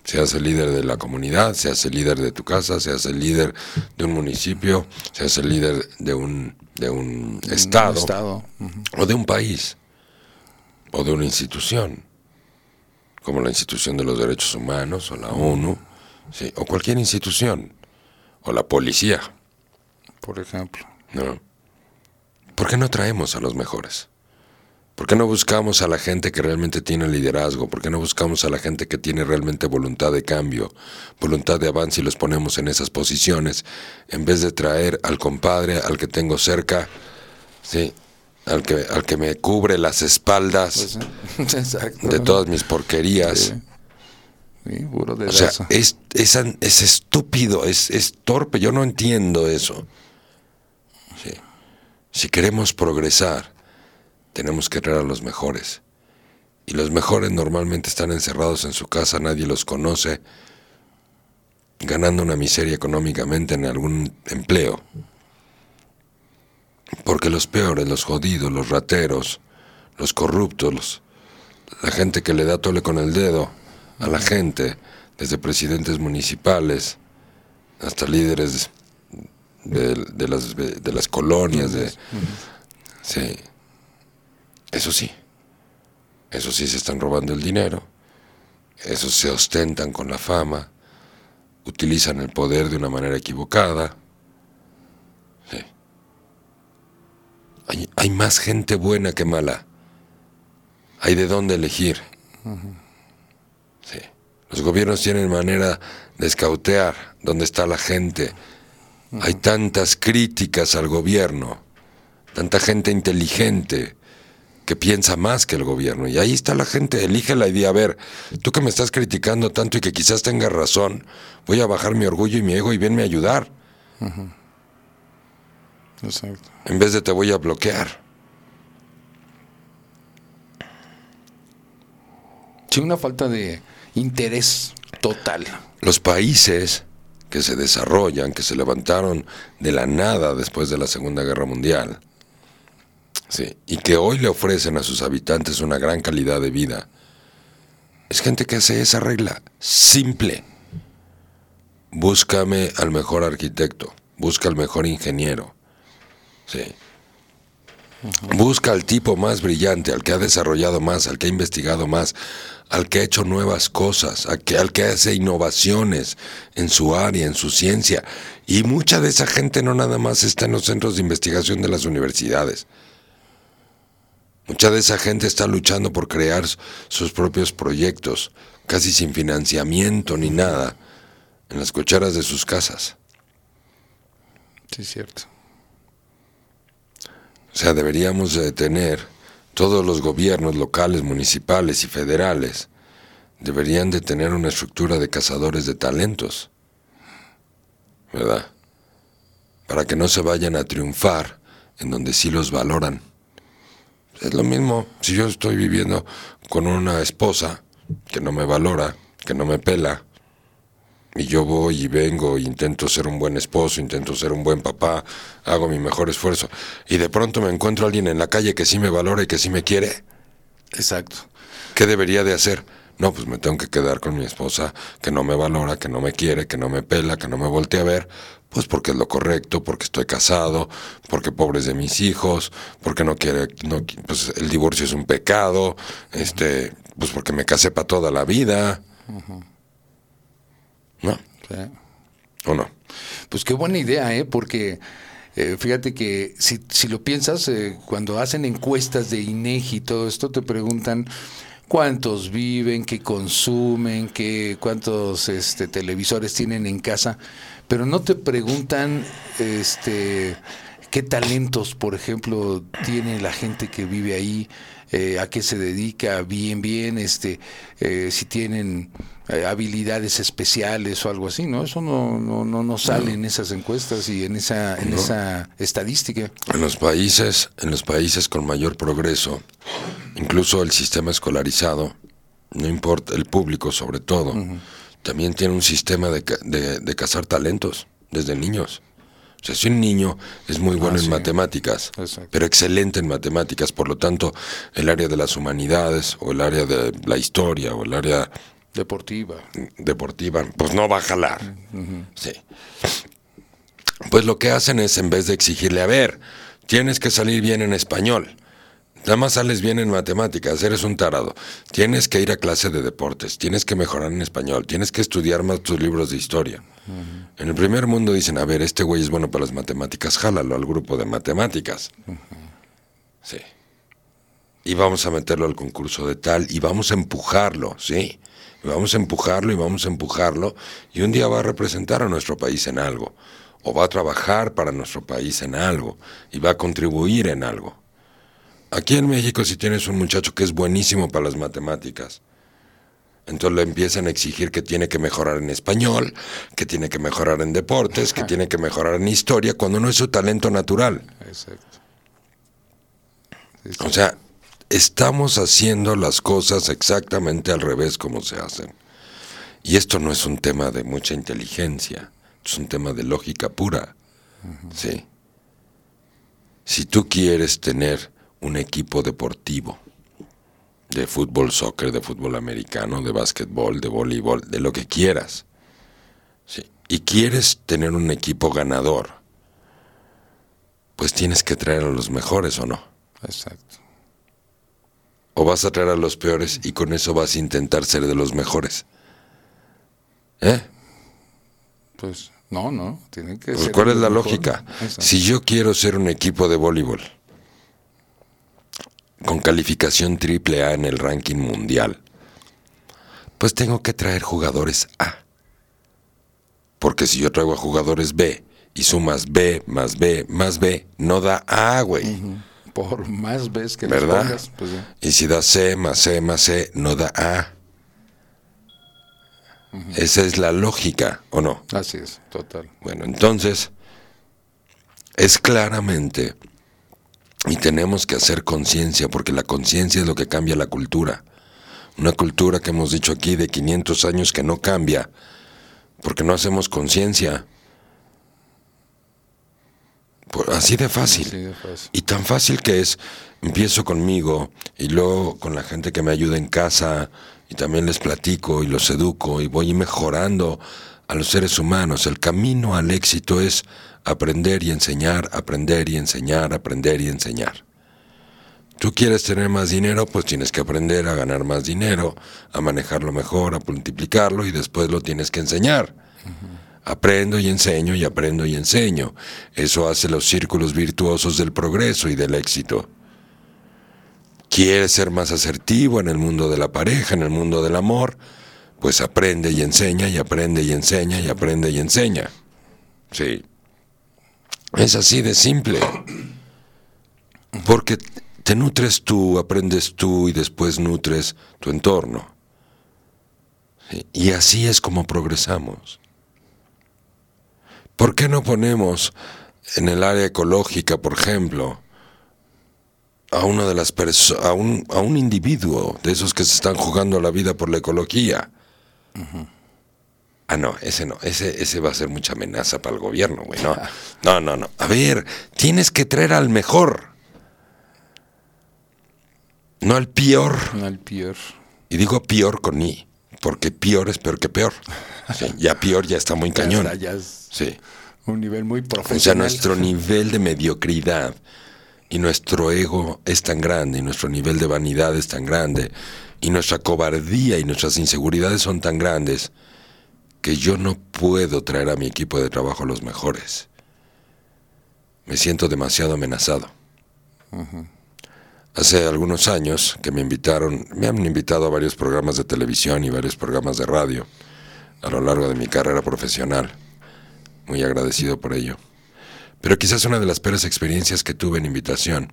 [SPEAKER 1] se hace líder de la comunidad, se hace líder de tu casa, se hace líder de un municipio, se hace líder de un, de un estado,
[SPEAKER 2] estado.
[SPEAKER 1] o de un país, o de una institución, como la institución de los derechos humanos, o la ONU, sí, o cualquier institución, o la policía.
[SPEAKER 2] Por ejemplo.
[SPEAKER 1] ¿no? ¿Por qué no traemos a los mejores? ¿Por qué no buscamos a la gente que realmente tiene liderazgo? ¿Por qué no buscamos a la gente que tiene realmente voluntad de cambio, voluntad de avance y los ponemos en esas posiciones en vez de traer al compadre, al que tengo cerca, sí, al que, al que me cubre las espaldas
[SPEAKER 2] Pues, exacto.
[SPEAKER 1] de todas mis porquerías?
[SPEAKER 2] Sí. Sí, puro
[SPEAKER 1] O sea, es, es, es estúpido, es, es torpe, yo no entiendo eso. Sí. Si queremos progresar, tenemos que traer a los mejores. Y los mejores normalmente están encerrados en su casa, nadie los conoce, ganando una miseria económicamente en algún empleo. Porque los peores, los jodidos, los rateros, los corruptos, la gente que le da tole con el dedo a la gente, desde presidentes municipales hasta líderes de, de las, de las colonias, de, sí. Eso sí, eso sí se están robando el dinero, esos se ostentan con la fama, utilizan el poder de una manera equivocada. Sí. Hay, más gente buena que mala. Hay de dónde elegir. Los gobiernos tienen manera de escautear dónde está la gente. Hay tantas críticas al gobierno, tanta gente inteligente que piensa más que el gobierno. Y ahí está la gente, elige la idea. A ver, tú que me estás criticando tanto y que quizás tengas razón, voy a bajar mi orgullo y mi ego y venme a ayudar,
[SPEAKER 2] Exacto.
[SPEAKER 1] en vez de te voy a bloquear.
[SPEAKER 2] Sí, una falta de interés total.
[SPEAKER 1] Los países que se desarrollan, que se levantaron de la nada después de la Segunda Guerra Mundial, sí, y que hoy le ofrecen a sus habitantes una gran calidad de vida, es gente que hace esa regla simple. Búscame al mejor arquitecto, busca al mejor ingeniero, sí. Busca al tipo más brillante, al que ha desarrollado más, al que ha investigado más, al que ha hecho nuevas cosas, al que, al que hace innovaciones en su área, en su ciencia. Y mucha de esa gente no nada más está en los centros de investigación de las universidades. Mucha de esa gente está luchando por crear sus propios proyectos, casi sin financiamiento ni nada, en las cocheras de sus casas.
[SPEAKER 2] Sí, cierto.
[SPEAKER 1] O sea, deberíamos de tener todos los gobiernos locales, municipales y federales deberían de tener una estructura de cazadores de talentos, ¿verdad? Para que no se vayan a triunfar en donde sí los valoran. Es lo mismo si yo estoy viviendo con una esposa que no me valora, que no me pela, y yo voy y vengo, intento ser un buen esposo, intento ser un buen papá, hago mi mejor esfuerzo, y de pronto me encuentro a alguien en la calle que sí me valora y que sí me quiere.
[SPEAKER 2] Exacto.
[SPEAKER 1] ¿Qué debería de hacer? No, pues me tengo que quedar con mi esposa que no me valora, que no me quiere, que no me pela, que no me voltea a ver, pues porque es lo correcto, porque estoy casado, porque pobres de mis hijos, porque no quiere, no, pues el divorcio es un pecado, este, pues porque me casé para toda la vida. ¿No?
[SPEAKER 2] Sí.
[SPEAKER 1] ¿O no?
[SPEAKER 2] Pues qué buena idea, ¿eh? Porque eh, fíjate que si, si lo piensas, eh, cuando hacen encuestas de INEGI y todo esto, te preguntan cuántos viven, qué consumen, qué, cuántos este, televisores tienen en casa, pero no te preguntan este, qué talentos, por ejemplo, tiene la gente que vive ahí, eh, a qué se dedica, bien, bien, este, eh, si tienen eh, habilidades especiales o algo así, ¿no? Eso no, no, no, no sale en esas encuestas y en esa, en esa estadística.
[SPEAKER 1] En los países, en los países con mayor progreso, incluso el sistema escolarizado, no importa el público sobre todo, también tiene un sistema de, de, de cazar talentos desde niños. O sea, si un niño es muy bueno
[SPEAKER 2] Ah,
[SPEAKER 1] en
[SPEAKER 2] sí.
[SPEAKER 1] matemáticas,
[SPEAKER 2] Exacto.
[SPEAKER 1] pero excelente en matemáticas, por lo tanto, el área de las humanidades o el área de la historia o el área
[SPEAKER 2] Deportiva.
[SPEAKER 1] deportiva, pues no va a jalar. Sí. Pues lo que hacen es, en vez de exigirle, a ver, tienes que salir bien en español, nada más sales bien en matemáticas, eres un tarado, tienes que ir a clase de deportes, tienes que mejorar en español, tienes que estudiar más tus libros de historia. En el primer mundo dicen, a ver, este güey es bueno para las matemáticas, jálalo al grupo de matemáticas. Sí. Y vamos a meterlo al concurso de tal y vamos a empujarlo, ¿sí? Y vamos a empujarlo y vamos a empujarlo y un día va a representar a nuestro país en algo o va a trabajar para nuestro país en algo y va a contribuir en algo. Aquí en México si tienes un muchacho que es buenísimo para las matemáticas, entonces le empiezan a exigir que tiene que mejorar en español, que tiene que mejorar en deportes, que tiene que mejorar en historia, cuando no es su talento natural.
[SPEAKER 2] Exacto. Sí, sí.
[SPEAKER 1] O sea, estamos haciendo las cosas exactamente al revés como se hacen. Y esto no es un tema de mucha inteligencia, es un tema de lógica pura. ¿sí? Si tú quieres tener un equipo deportivo de fútbol, soccer, de fútbol americano, de básquetbol, de voleibol, de lo que quieras, ¿sí? y quieres tener un equipo ganador, pues tienes que traer a los mejores o no.
[SPEAKER 2] Exacto.
[SPEAKER 1] O vas a traer a los peores y con eso vas a intentar ser de los mejores. ¿Eh?
[SPEAKER 2] Pues no, no, tiene que
[SPEAKER 1] Pues,
[SPEAKER 2] ser
[SPEAKER 1] ¿Cuál es la
[SPEAKER 2] mejor.
[SPEAKER 1] lógica?
[SPEAKER 2] Exacto.
[SPEAKER 1] Si yo quiero ser un equipo de voleibol con calificación triple A en el ranking mundial, pues tengo que traer jugadores A. Porque si yo traigo a jugadores B y sumas B más B más B, no da A, güey.
[SPEAKER 2] Por más veces que
[SPEAKER 1] ¿Verdad?
[SPEAKER 2] pongas, pues ya.
[SPEAKER 1] Y si da C más C más C, no da A. Esa es la lógica, ¿o no?
[SPEAKER 2] Así es, total.
[SPEAKER 1] Bueno, entonces, es claramente, y tenemos que hacer conciencia, porque la conciencia es lo que cambia la cultura. Una cultura que hemos dicho aquí de 500 años que no cambia, porque no hacemos conciencia. Por- Así de fácil.
[SPEAKER 2] Así de fácil.
[SPEAKER 1] Y tan fácil que es, empiezo conmigo y luego con la gente que me ayuda en casa y también les platico y los educo y voy mejorando a los seres humanos. El camino al éxito es aprender y enseñar, aprender y enseñar, aprender y enseñar. Tú quieres tener más dinero, pues tienes que aprender a ganar más dinero, a manejarlo mejor, a multiplicarlo y después lo tienes que enseñar. Aprendo y enseño y aprendo y enseño. Eso hace los círculos virtuosos del progreso y del éxito. ¿Quieres ser más asertivo en el mundo de la pareja, en el mundo del amor? Pues aprende y enseña y aprende y enseña y aprende y enseña. Sí. Es así de simple. Porque te nutres tú, aprendes tú y después nutres tu entorno. Y así es como progresamos. ¿Por qué no ponemos en el área ecológica, por ejemplo, a una de las a un, a un individuo de esos que se están jugando la vida por la ecología? Ah, no, ese no, ese, ese va a ser mucha amenaza para el gobierno, güey. No, no, no, no. A ver, tienes que traer al mejor. No al peor.
[SPEAKER 2] Al peor.
[SPEAKER 1] Y digo peor con I, porque peor es peor que peor. Sí, ya peor ya está muy cañón.
[SPEAKER 2] Ya, está, ya es
[SPEAKER 1] Sí.
[SPEAKER 2] un nivel muy
[SPEAKER 1] O sea, nuestro nivel de mediocridad y nuestro ego es tan grande y nuestro nivel de vanidad es tan grande y nuestra cobardía y nuestras inseguridades son tan grandes que yo no puedo traer a mi equipo de trabajo los mejores. Me siento demasiado amenazado. Hace algunos años que me invitaron, me han invitado a varios programas de televisión y varios programas de radio a lo largo de mi carrera profesional. Muy agradecido por ello. Pero quizás una de las peores experiencias que tuve en invitación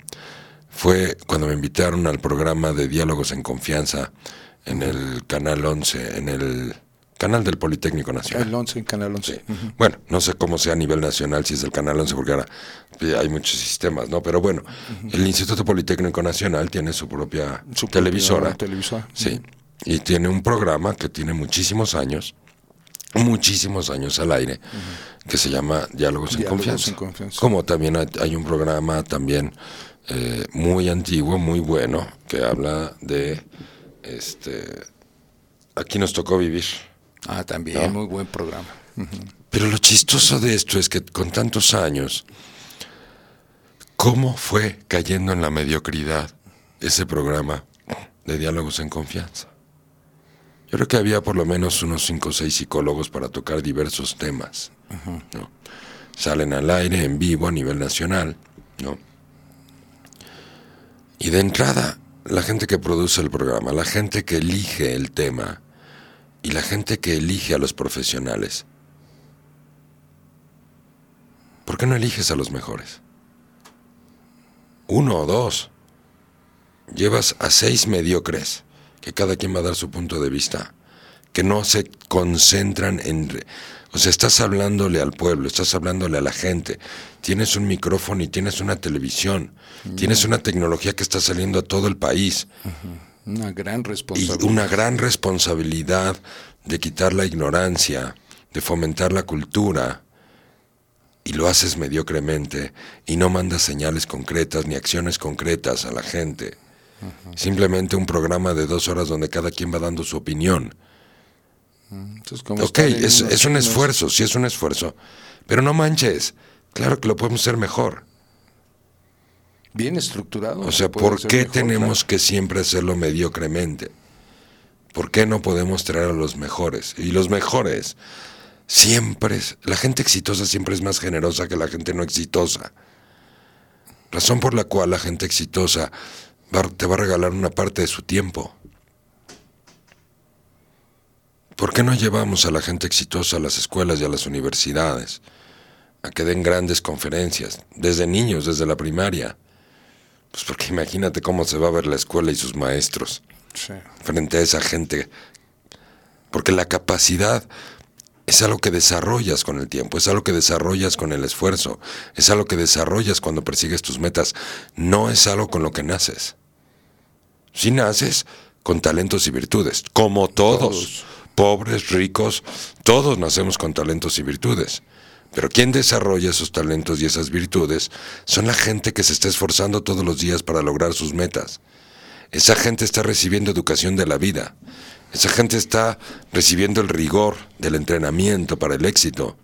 [SPEAKER 1] fue cuando me invitaron al programa de Diálogos en Confianza en el Canal 11, en el canal del Politécnico Nacional.
[SPEAKER 2] El 11 en Canal 11.
[SPEAKER 1] Sí. Bueno, no sé cómo sea a nivel nacional, si es el Canal 11, porque ahora eh, hay muchos sistemas, ¿no? Pero bueno, el Instituto Politécnico Nacional tiene su propia
[SPEAKER 2] Su propia
[SPEAKER 1] televisora.
[SPEAKER 2] televisora.
[SPEAKER 1] Sí. Y tiene un programa que tiene muchísimos años, muchísimos años al aire, que se llama Diálogos, en,
[SPEAKER 2] Diálogos
[SPEAKER 1] confianza.
[SPEAKER 2] en Confianza.
[SPEAKER 1] Como también hay, hay un programa también eh, muy antiguo, muy bueno, que habla de este aquí nos tocó vivir.
[SPEAKER 2] Ah, también,
[SPEAKER 1] ¿No?
[SPEAKER 2] muy buen programa.
[SPEAKER 1] Pero lo chistoso de esto es que con tantos años, ¿cómo fue cayendo en la mediocridad ese programa de diálogos en confianza? Yo creo que había por lo menos unos cinco o seis psicólogos para tocar diversos temas. ¿no? Salen al aire en vivo a nivel nacional. ¿no? Y de entrada, la gente que produce el programa, la gente que elige el tema y la gente que elige a los profesionales, ¿por qué no eliges a los mejores? Uno o dos. Llevas a seis mediocres, que cada quien va a dar su punto de vista, que no se concentran en... O sea, estás hablándole al pueblo, estás hablándole a la gente, tienes un micrófono y tienes una televisión, tienes una tecnología que está saliendo a todo el país
[SPEAKER 2] Una gran
[SPEAKER 1] y
[SPEAKER 2] responsabilidad.
[SPEAKER 1] una gran responsabilidad de quitar la ignorancia, de fomentar la cultura, y lo haces mediocremente y no mandas señales concretas ni acciones concretas a la gente. Simplemente un programa de dos horas donde cada quien va dando su opinión.
[SPEAKER 2] Entonces,
[SPEAKER 1] Ok, es, es un esfuerzo, sí es un esfuerzo, pero no manches, claro que lo podemos hacer mejor.
[SPEAKER 2] Bien estructurado.
[SPEAKER 1] O sea, ¿por qué
[SPEAKER 2] mejor,
[SPEAKER 1] tenemos
[SPEAKER 2] claro.
[SPEAKER 1] que siempre hacerlo mediocremente? ¿Por qué no podemos traer a los mejores? Y los mejores siempre, es- la gente exitosa siempre es más generosa que la gente no exitosa. Razón por la cual la gente exitosa va- te va a regalar una parte de su tiempo. ¿Por qué no llevamos a la gente exitosa a las escuelas y a las universidades? A que den grandes conferencias, desde niños, desde la primaria. Pues porque imagínate cómo se va a ver la escuela y sus maestros
[SPEAKER 2] Sí.
[SPEAKER 1] frente a esa gente. Porque la capacidad es algo que desarrollas con el tiempo, es algo que desarrollas con el esfuerzo, es algo que desarrollas cuando persigues tus metas, no es algo con lo que naces. Si naces con talentos y virtudes, como todos,
[SPEAKER 2] Todos.
[SPEAKER 1] pobres, ricos, todos nacemos con talentos y virtudes. Pero quien desarrolla esos talentos y esas virtudes son la gente que se está esforzando todos los días para lograr sus metas. Esa gente está recibiendo educación de la vida. Esa gente está recibiendo el rigor del entrenamiento para el éxito.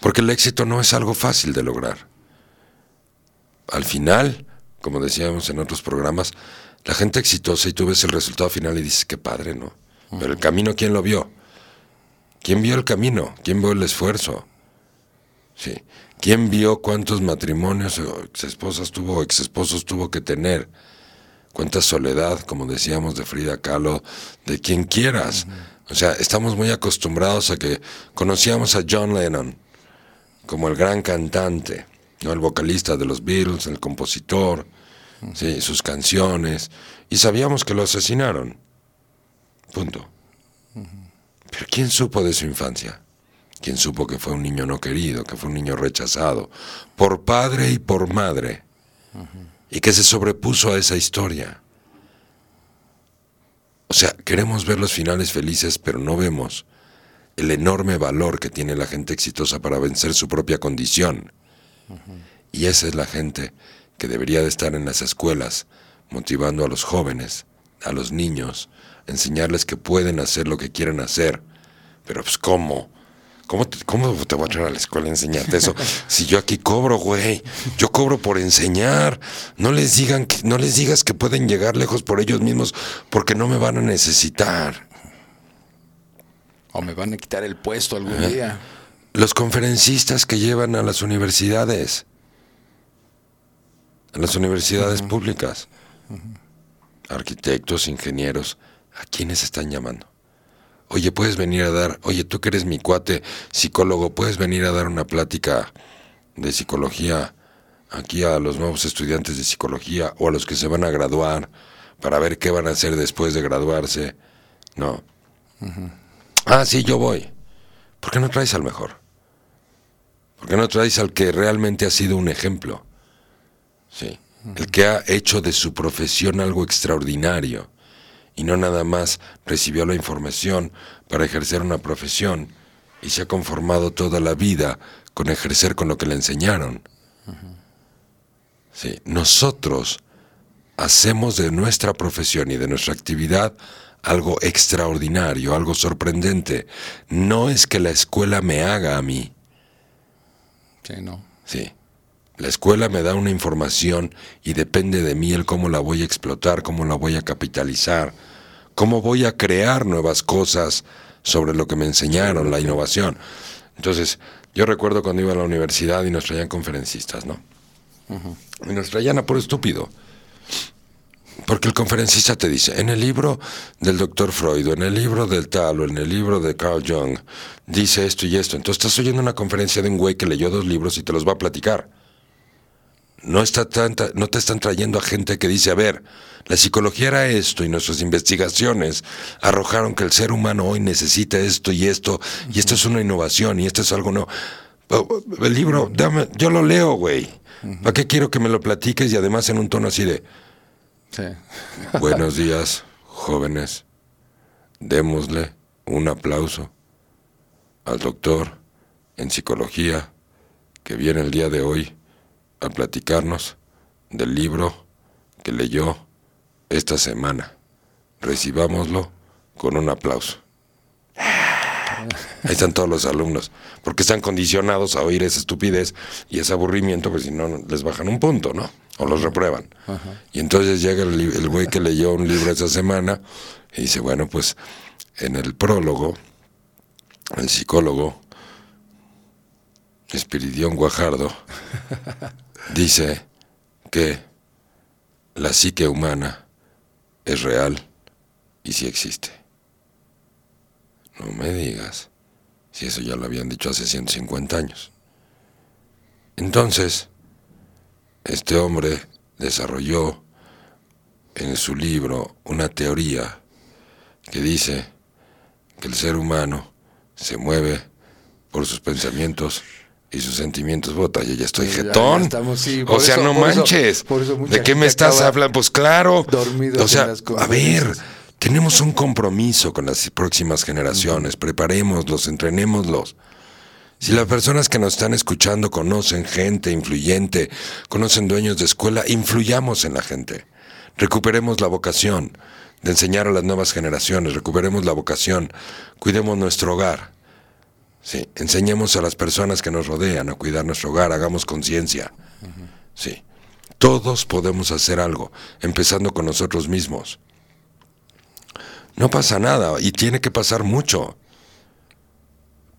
[SPEAKER 1] Porque el éxito no es algo fácil de lograr. Al final, como decíamos en otros programas, la gente exitosa y tú ves el resultado final y dices, qué padre, ¿no? Pero el camino, ¿quién lo vio? ¿Quién vio el camino? ¿Quién vio el esfuerzo? Sí. ¿Quién vio cuántos matrimonios o exesposas tuvo o exesposos tuvo que tener? Cuánta soledad, como decíamos de Frida Kahlo, de quien quieras. O sea, estamos muy acostumbrados a que conocíamos a John Lennon como el gran cantante, ¿no? el vocalista de los Beatles, el compositor, sí, sus canciones, y sabíamos que lo asesinaron. Punto. ¿Quién supo de su infancia? ¿Quién supo que fue un niño no querido, que fue un niño rechazado, por padre y por madre? Y que se sobrepuso a esa historia. O sea, queremos ver los finales felices, pero no vemos el enorme valor que tiene la gente exitosa para vencer su propia condición. Y esa es la gente que debería de estar en las escuelas, motivando a los jóvenes, a los niños, enseñarles que pueden hacer lo que quieren hacer. Pero pues ¿cómo? ¿Cómo te, cómo te voy a traer a la escuela a enseñarte eso? Si yo aquí cobro, güey. Yo cobro por enseñar. No les digan que, no les digas que pueden llegar lejos por ellos mismos porque no me van a necesitar.
[SPEAKER 2] O me van a quitar el puesto algún día.
[SPEAKER 1] Los conferencistas que llevan a las universidades, a las universidades públicas, arquitectos, ingenieros, ¿a quiénes están llamando? Oye, puedes venir a dar, oye, tú que eres mi cuate psicólogo, puedes venir a dar una plática de psicología aquí a los nuevos estudiantes de psicología o a los que se van a graduar para ver qué van a hacer después de graduarse. No. Ah, sí, yo voy. ¿Por qué no traes al mejor? ¿Por qué no traes al que realmente ha sido un ejemplo? Sí. El que ha hecho de su profesión algo extraordinario y no nada más recibió la información para ejercer una profesión y se ha conformado toda la vida con ejercer con lo que le enseñaron. Sí, nosotros hacemos de nuestra profesión y de nuestra actividad algo extraordinario, algo sorprendente. No es que la escuela me haga a mí.
[SPEAKER 2] Sí, no.
[SPEAKER 1] Sí. La escuela me da una información y depende de mí el cómo la voy a explotar, cómo la voy a capitalizar, cómo voy a crear nuevas cosas sobre lo que me enseñaron, la innovación. Entonces, yo recuerdo cuando iba a la universidad y nos traían conferencistas, ¿no? Y nos traían a puro estúpido. Porque el conferencista te dice, en el libro del doctor Freud, o en el libro del tal, o en el libro de Carl Jung, dice esto y esto. Entonces estás oyendo una conferencia de un güey que leyó dos libros y te los va a platicar. No, está tanta, no te están trayendo a gente que dice, a ver, la psicología era esto y nuestras investigaciones arrojaron que el ser humano hoy necesita esto y esto, y esto es una innovación y esto es algo no. Oh, El libro, dame, yo lo leo, güey. ¿Para qué quiero que me lo platiques y además en un tono así de,
[SPEAKER 2] Sí.
[SPEAKER 1] buenos días, jóvenes, démosle un aplauso al doctor en psicología que viene el día de hoy a platicarnos del libro que leyó esta semana. Recibámoslo con un aplauso. Ahí están todos los alumnos, porque están condicionados a oír esa estupidez y ese aburrimiento, pues si no les bajan un punto, ¿no? O los reprueban. Y entonces llega el, el güey que leyó un libro esa semana y dice, bueno, pues en el prólogo, el psicólogo, Espiridión Guajardo, dice que la psique humana es real y sí existe. No me digas, si eso ya lo habían dicho hace 150 años. Entonces, este hombre desarrolló en su libro una teoría que dice que el ser humano se mueve por sus pensamientos y sus sentimientos. Bota, yo ya estoy jetón.
[SPEAKER 2] ya estamos, sí,
[SPEAKER 1] o sea,
[SPEAKER 2] eso-
[SPEAKER 1] no
[SPEAKER 2] por eso-
[SPEAKER 1] manches.
[SPEAKER 2] por eso mucha
[SPEAKER 1] ¿De qué me estás hablando? Pues claro.
[SPEAKER 2] dormidos
[SPEAKER 1] O sea, a ver, tenemos un compromiso con las próximas generaciones. Preparémoslos, entrenémoslos. Si las personas que nos están escuchando conocen gente influyente, conocen dueños de escuela, influyamos en la gente. Recuperemos la vocación de enseñar a las nuevas generaciones, recuperemos la vocación, cuidemos nuestro hogar. Sí, enseñemos a las personas que nos rodean a cuidar nuestro hogar, hagamos conciencia. Sí. Todos podemos hacer algo, empezando con nosotros mismos. No pasa nada y tiene que pasar mucho.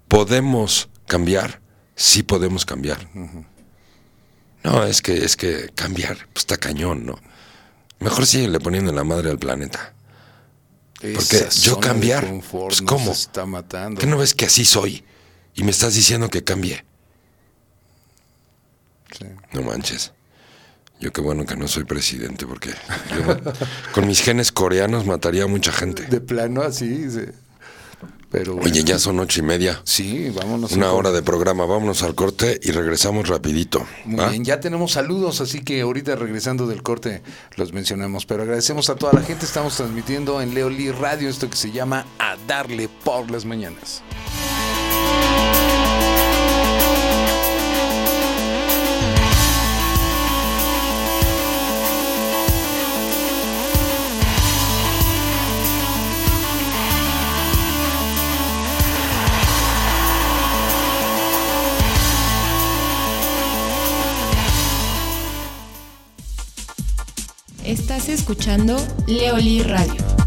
[SPEAKER 1] ¿Podemos cambiar? Sí podemos cambiar. No, es que, es que cambiar pues, está cañón, ¿no? Mejor síguele poniendo la madre al planeta. Porque
[SPEAKER 2] Esa
[SPEAKER 1] yo cambiar, pues, ¿cómo?
[SPEAKER 2] está matando.
[SPEAKER 1] ¿Qué no ves que así soy? Y me estás diciendo que cambie.
[SPEAKER 2] Sí.
[SPEAKER 1] No manches. Yo qué bueno que no soy presidente porque yo con mis genes coreanos mataría a mucha gente.
[SPEAKER 2] De plano así. sí. Pero bueno.
[SPEAKER 1] Oye, ya son ocho y media.
[SPEAKER 2] Sí, vámonos.
[SPEAKER 1] Una hora de programa. Vámonos al corte y regresamos rapidito.
[SPEAKER 2] Muy bien, ya tenemos saludos, así que ahorita regresando del corte los mencionamos. Pero agradecemos a toda la gente. Estamos transmitiendo en Leo Lee Radio esto que se llama A Darle por las Mañanas.
[SPEAKER 4] Estás escuchando Leoli Radio.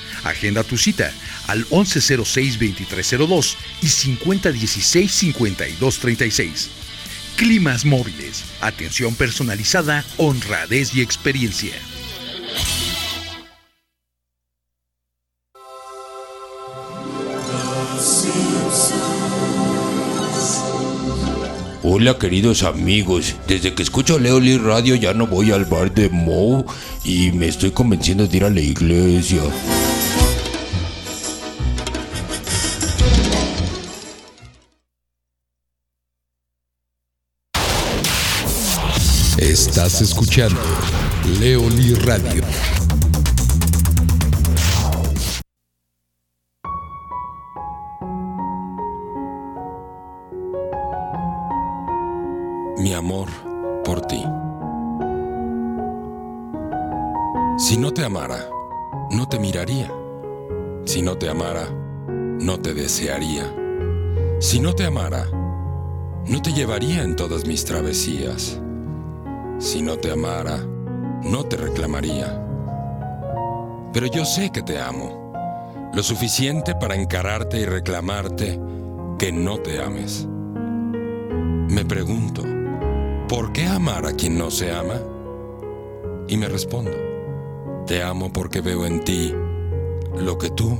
[SPEAKER 2] Agenda tu cita al 1106-2302 y 5016-5236. Climas móviles, atención personalizada, honradez y experiencia.
[SPEAKER 1] Hola queridos amigos, desde que escucho Leoli Radio ya no voy al bar de Mo y me estoy convenciendo de ir a la iglesia. Estás escuchando Leoli Radio. Mi amor por ti. Si no te amara, no te miraría. Si no te amara, no te desearía. Si no te amara, no te llevaría en todas mis travesías. Si no te amara, no te reclamaría. Pero yo sé que te amo, lo suficiente para encararte y reclamarte que no te ames. Me pregunto, ¿por qué amar a quien no se ama? Y me respondo, te amo porque veo en ti lo que tú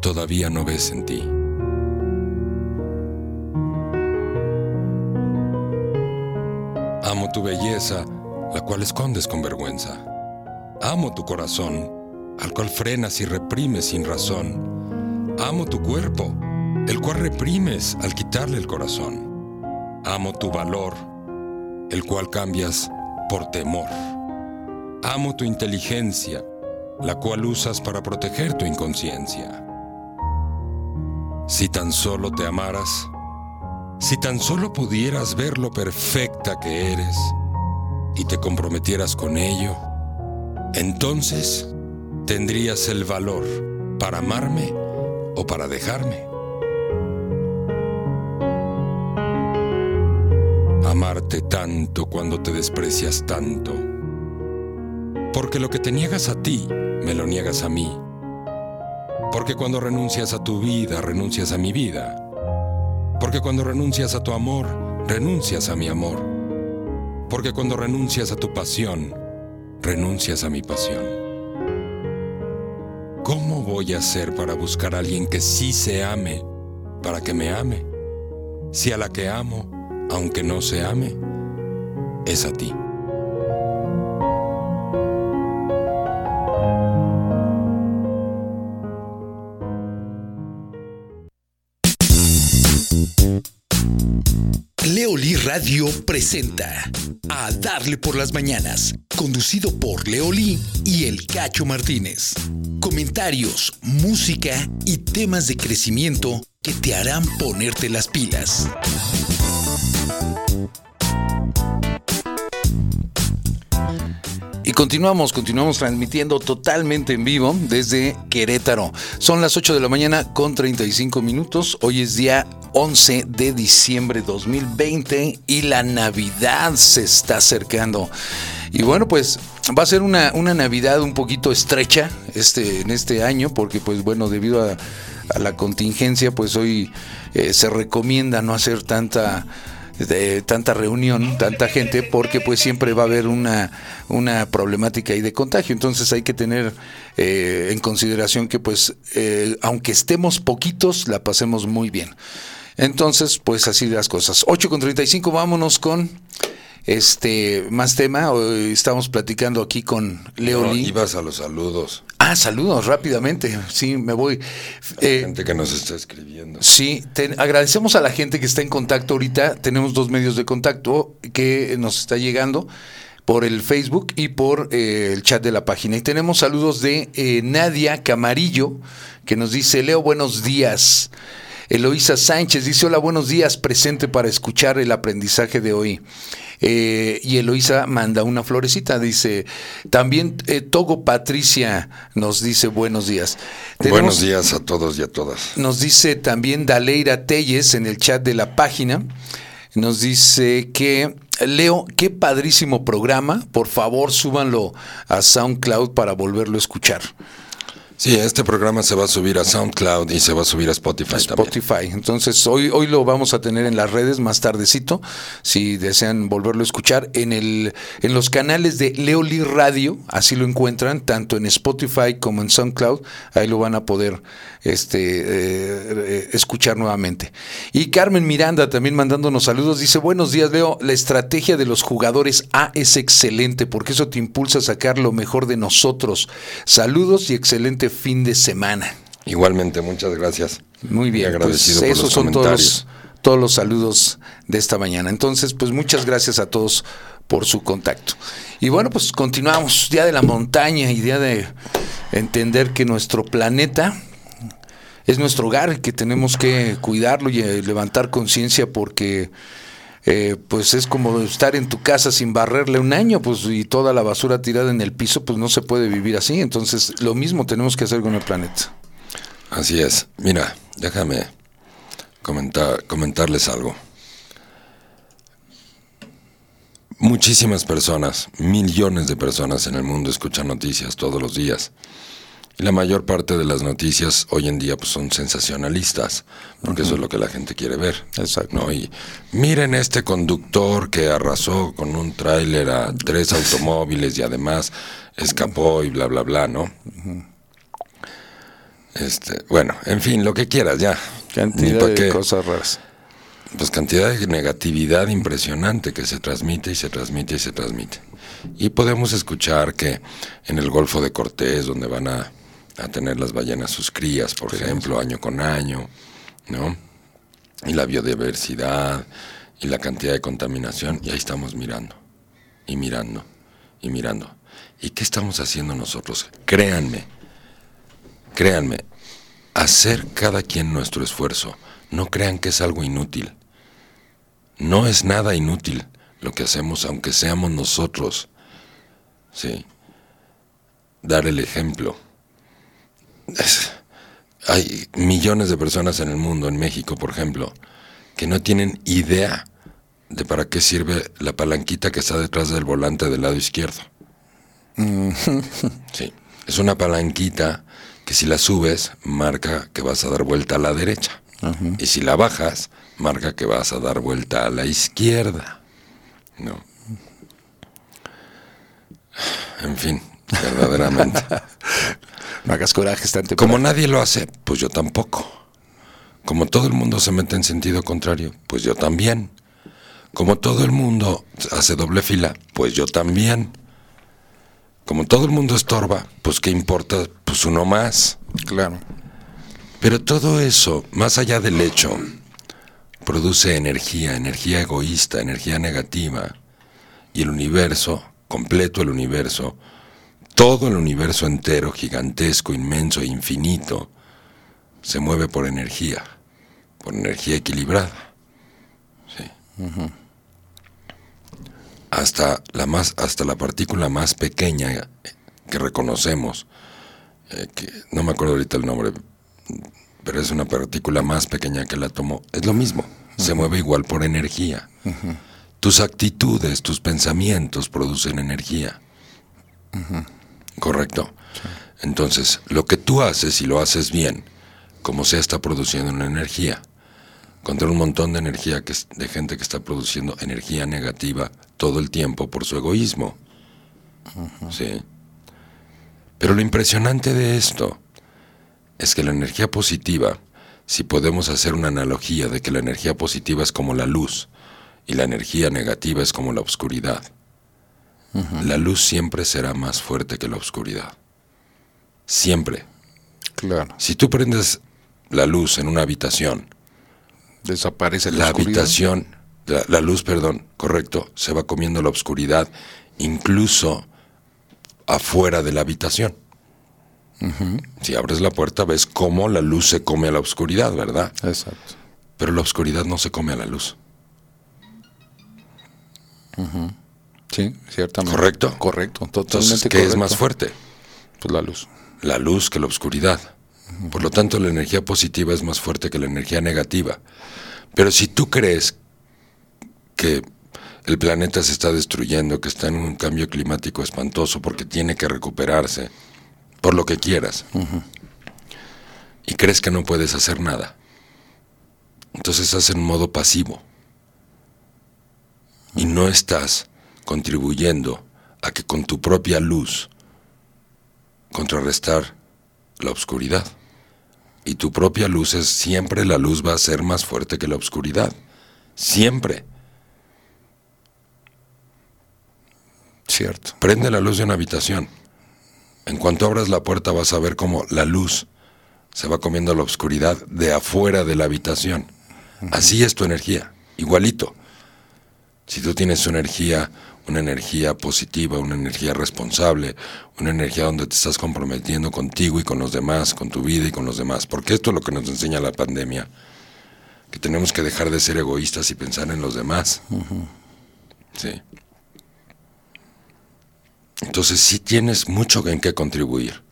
[SPEAKER 1] todavía no ves en ti. Amo tu belleza, la cual escondes con vergüenza. Amo tu corazón, al cual frenas y reprimes sin razón. Amo tu cuerpo, el cual reprimes al quitarle el corazón. Amo tu valor, el cual cambias por temor. Amo tu inteligencia, la cual usas para proteger tu inconsciencia. Si tan solo te amaras, si tan solo pudieras ver lo perfecta que eres y te comprometieras con ello, entonces tendrías el valor para amarme o para dejarme. Amarte tanto cuando te desprecias tanto. Porque lo que te niegas a ti, me lo niegas a mí. Porque cuando renuncias a tu vida, renuncias a mi vida. Porque cuando renuncias a tu amor, renuncias a mi amor. Porque cuando renuncias a tu pasión, renuncias a mi pasión. ¿Cómo voy a hacer para buscar a alguien que sí se ame, para que me ame? Si a la que amo, aunque no se ame, es a ti.
[SPEAKER 5] Radio presenta A Darle por las Mañanas, conducido por Leolí y El Cacho Martínez. Comentarios, música y temas de crecimiento que te harán ponerte las pilas.
[SPEAKER 2] Y continuamos, continuamos transmitiendo totalmente en vivo desde Querétaro. Son las 8 de la mañana con 35 minutos. Hoy es día 11 de diciembre 2020 y la Navidad se está acercando. Y bueno, pues va a ser una, una Navidad un poquito estrecha este, en este año porque pues bueno, debido a, la contingencia, pues hoy eh, se recomienda no hacer tanta de tanta reunión, tanta gente, porque pues siempre va a haber una, una problemática ahí de contagio. Entonces hay que tener eh, en consideración que pues eh, aunque estemos poquitos, la pasemos muy bien. Entonces, pues así las cosas. 8 con 35, vámonos con este más tema. Hoy estamos platicando aquí con Leo
[SPEAKER 1] No,
[SPEAKER 2] Lee.
[SPEAKER 1] ibas a los saludos.
[SPEAKER 2] Ah, saludos rápidamente. Sí, me voy. Eh,
[SPEAKER 1] Gente que nos está escribiendo.
[SPEAKER 2] Sí, te- agradecemos a la gente que está en contacto ahorita. Tenemos dos medios de contacto que nos está llegando por el Facebook y por eh, el chat de la página. Y tenemos saludos de eh, Nadia Camarillo, que nos dice, Leo, buenos días. Eloísa Sánchez dice, hola, buenos días, presente para escuchar el aprendizaje de hoy. Eh, y Eloísa manda una florecita, dice, también eh, Togo Patricia nos dice buenos días.
[SPEAKER 1] Buenos días a todos y a todas.
[SPEAKER 2] nos dice también Daleira Telles en el chat de la página. Nos dice que, Leo, qué padrísimo programa. Por favor, súbanlo a SoundCloud para volverlo a escuchar.
[SPEAKER 1] Sí, este programa se va a subir a SoundCloud y se va a subir a Spotify.
[SPEAKER 2] Spotify. Entonces, hoy, hoy lo vamos a tener en las redes más tardecito, si desean volverlo a escuchar, en, el, en los canales de Leoli Radio, así lo encuentran, tanto en Spotify como en SoundCloud, ahí lo van a poder este, eh, eh, escuchar nuevamente. Y Carmen Miranda también mandándonos saludos, dice, buenos días Leo, la estrategia de los jugadores A es excelente, porque eso te impulsa a sacar lo mejor de nosotros. Saludos y excelente fin de semana.
[SPEAKER 1] Igualmente, muchas gracias.
[SPEAKER 2] Muy bien,
[SPEAKER 1] Y agradecido
[SPEAKER 2] pues esos
[SPEAKER 1] los
[SPEAKER 2] son todos los, todos los saludos de esta mañana. Entonces, pues muchas gracias a todos por su contacto. Y bueno, pues continuamos, Día de la Montaña y Día de entender que nuestro planeta es nuestro hogar y que tenemos que cuidarlo y levantar conciencia porque eh, pues es como estar en tu casa sin barrerle un año pues y toda la basura tirada en el piso pues no se puede vivir así entonces lo mismo tenemos que hacer con el planeta
[SPEAKER 1] Así es. Mira, déjame comentar, comentarles algo. Muchísimas personas, millones de personas en el mundo escuchan noticias todos los días. La mayor parte de las noticias hoy en día pues, son sensacionalistas, porque eso es lo que la gente quiere ver.
[SPEAKER 2] Exacto.
[SPEAKER 1] ¿no? Y miren este conductor que arrasó con un tráiler a tres automóviles y además escapó y bla, bla, bla, ¿no? Este, bueno, en fin, lo que quieras, ya.
[SPEAKER 2] Cantidad de
[SPEAKER 1] qué.
[SPEAKER 2] cosas raras
[SPEAKER 1] Pues cantidad de negatividad impresionante que se transmite y se transmite y se transmite. Y podemos escuchar que en el Golfo de Cortés, donde van a, a tener las ballenas sus crías, por ejemplo, año con año, ¿no? Y la biodiversidad y la cantidad de contaminación, y ahí estamos mirando, y mirando, y mirando. ¿Y qué estamos haciendo nosotros? Créanme, créanme, hacer cada quien nuestro esfuerzo. No crean que es algo inútil. No es nada inútil lo que hacemos, aunque seamos nosotros. Sí. Dar el ejemplo. Es- hay millones de personas en el mundo, en México, por ejemplo, que no tienen idea de para qué sirve la palanquita que está detrás del volante del lado izquierdo. Sí. Es una palanquita que si la subes, marca que vas a dar vuelta a la derecha. Y si la bajas, marca que vas a dar vuelta a la izquierda. No. En fin, verdaderamente.
[SPEAKER 2] no hagas coraje
[SPEAKER 1] Como nadie lo hace, pues yo tampoco. Como todo el mundo se mete en sentido contrario, pues yo también. Como todo el mundo hace doble fila, pues yo también. Como todo el mundo estorba, pues qué importa, pues uno más.
[SPEAKER 2] claro
[SPEAKER 1] Pero todo eso, más allá del hecho produce energía, energía egoísta, energía negativa. Y el universo, completo el universo, todo el universo entero, gigantesco, inmenso e infinito, se mueve por energía, por energía equilibrada. Sí. Hasta la más, hasta la partícula más pequeña que reconocemos, eh, que no me acuerdo ahorita el nombre, pero es una partícula más pequeña que el átomo, es lo mismo, se mueve igual por energía. Tus actitudes, tus pensamientos producen energía. ¿Correcto? Entonces, lo que tú haces y lo haces bien, como sea, está produciendo una energía. Contra un montón de energía que, de gente que está produciendo energía negativa todo el tiempo por su egoísmo. ¿Sí? Pero lo impresionante de esto es que la energía positiva, si podemos hacer una analogía de que la energía positiva es como la luz y la energía negativa es como la oscuridad, la luz siempre será más fuerte que la oscuridad. Siempre.
[SPEAKER 2] Claro.
[SPEAKER 1] Si tú prendes la luz en una habitación,
[SPEAKER 2] Desaparece la,
[SPEAKER 1] la
[SPEAKER 2] oscuridad.
[SPEAKER 1] habitación, la, la luz, perdón, correcto, se va comiendo la oscuridad, incluso afuera de la habitación. Si abres la puerta ves cómo la luz se come a la oscuridad, ¿verdad?
[SPEAKER 2] Exacto.
[SPEAKER 1] Pero la oscuridad no se come a la luz.
[SPEAKER 2] Sí, ciertamente.
[SPEAKER 1] ¿Correcto?
[SPEAKER 2] Correcto, totalmente
[SPEAKER 1] Entonces, ¿qué es
[SPEAKER 2] correcto.
[SPEAKER 1] más fuerte?
[SPEAKER 2] Pues la luz.
[SPEAKER 1] La luz que la oscuridad. Por lo tanto, la energía positiva es más fuerte que la energía negativa. Pero si tú crees que el planeta se está destruyendo, que está en un cambio climático espantoso porque tiene que recuperarse, por lo que quieras, y crees que no puedes hacer nada, entonces estás en modo pasivo y no estás contribuyendo a que con tu propia luz contrarrestar la oscuridad. Y tu propia luz es siempre la luz va a ser más fuerte que la oscuridad. Siempre.
[SPEAKER 2] Cierto.
[SPEAKER 1] Prende la luz de una habitación. En cuanto abras la puerta vas a ver cómo la luz se va comiendo la oscuridad de afuera de la habitación. Así es tu energía, igualito. Si tú tienes una energía, una energía positiva, una energía responsable, una energía donde te estás comprometiendo contigo y con los demás, con tu vida y con los demás, porque esto es lo que nos enseña la pandemia, que tenemos que dejar de ser egoístas y pensar en los demás. Sí. Entonces sí tienes mucho en qué contribuir.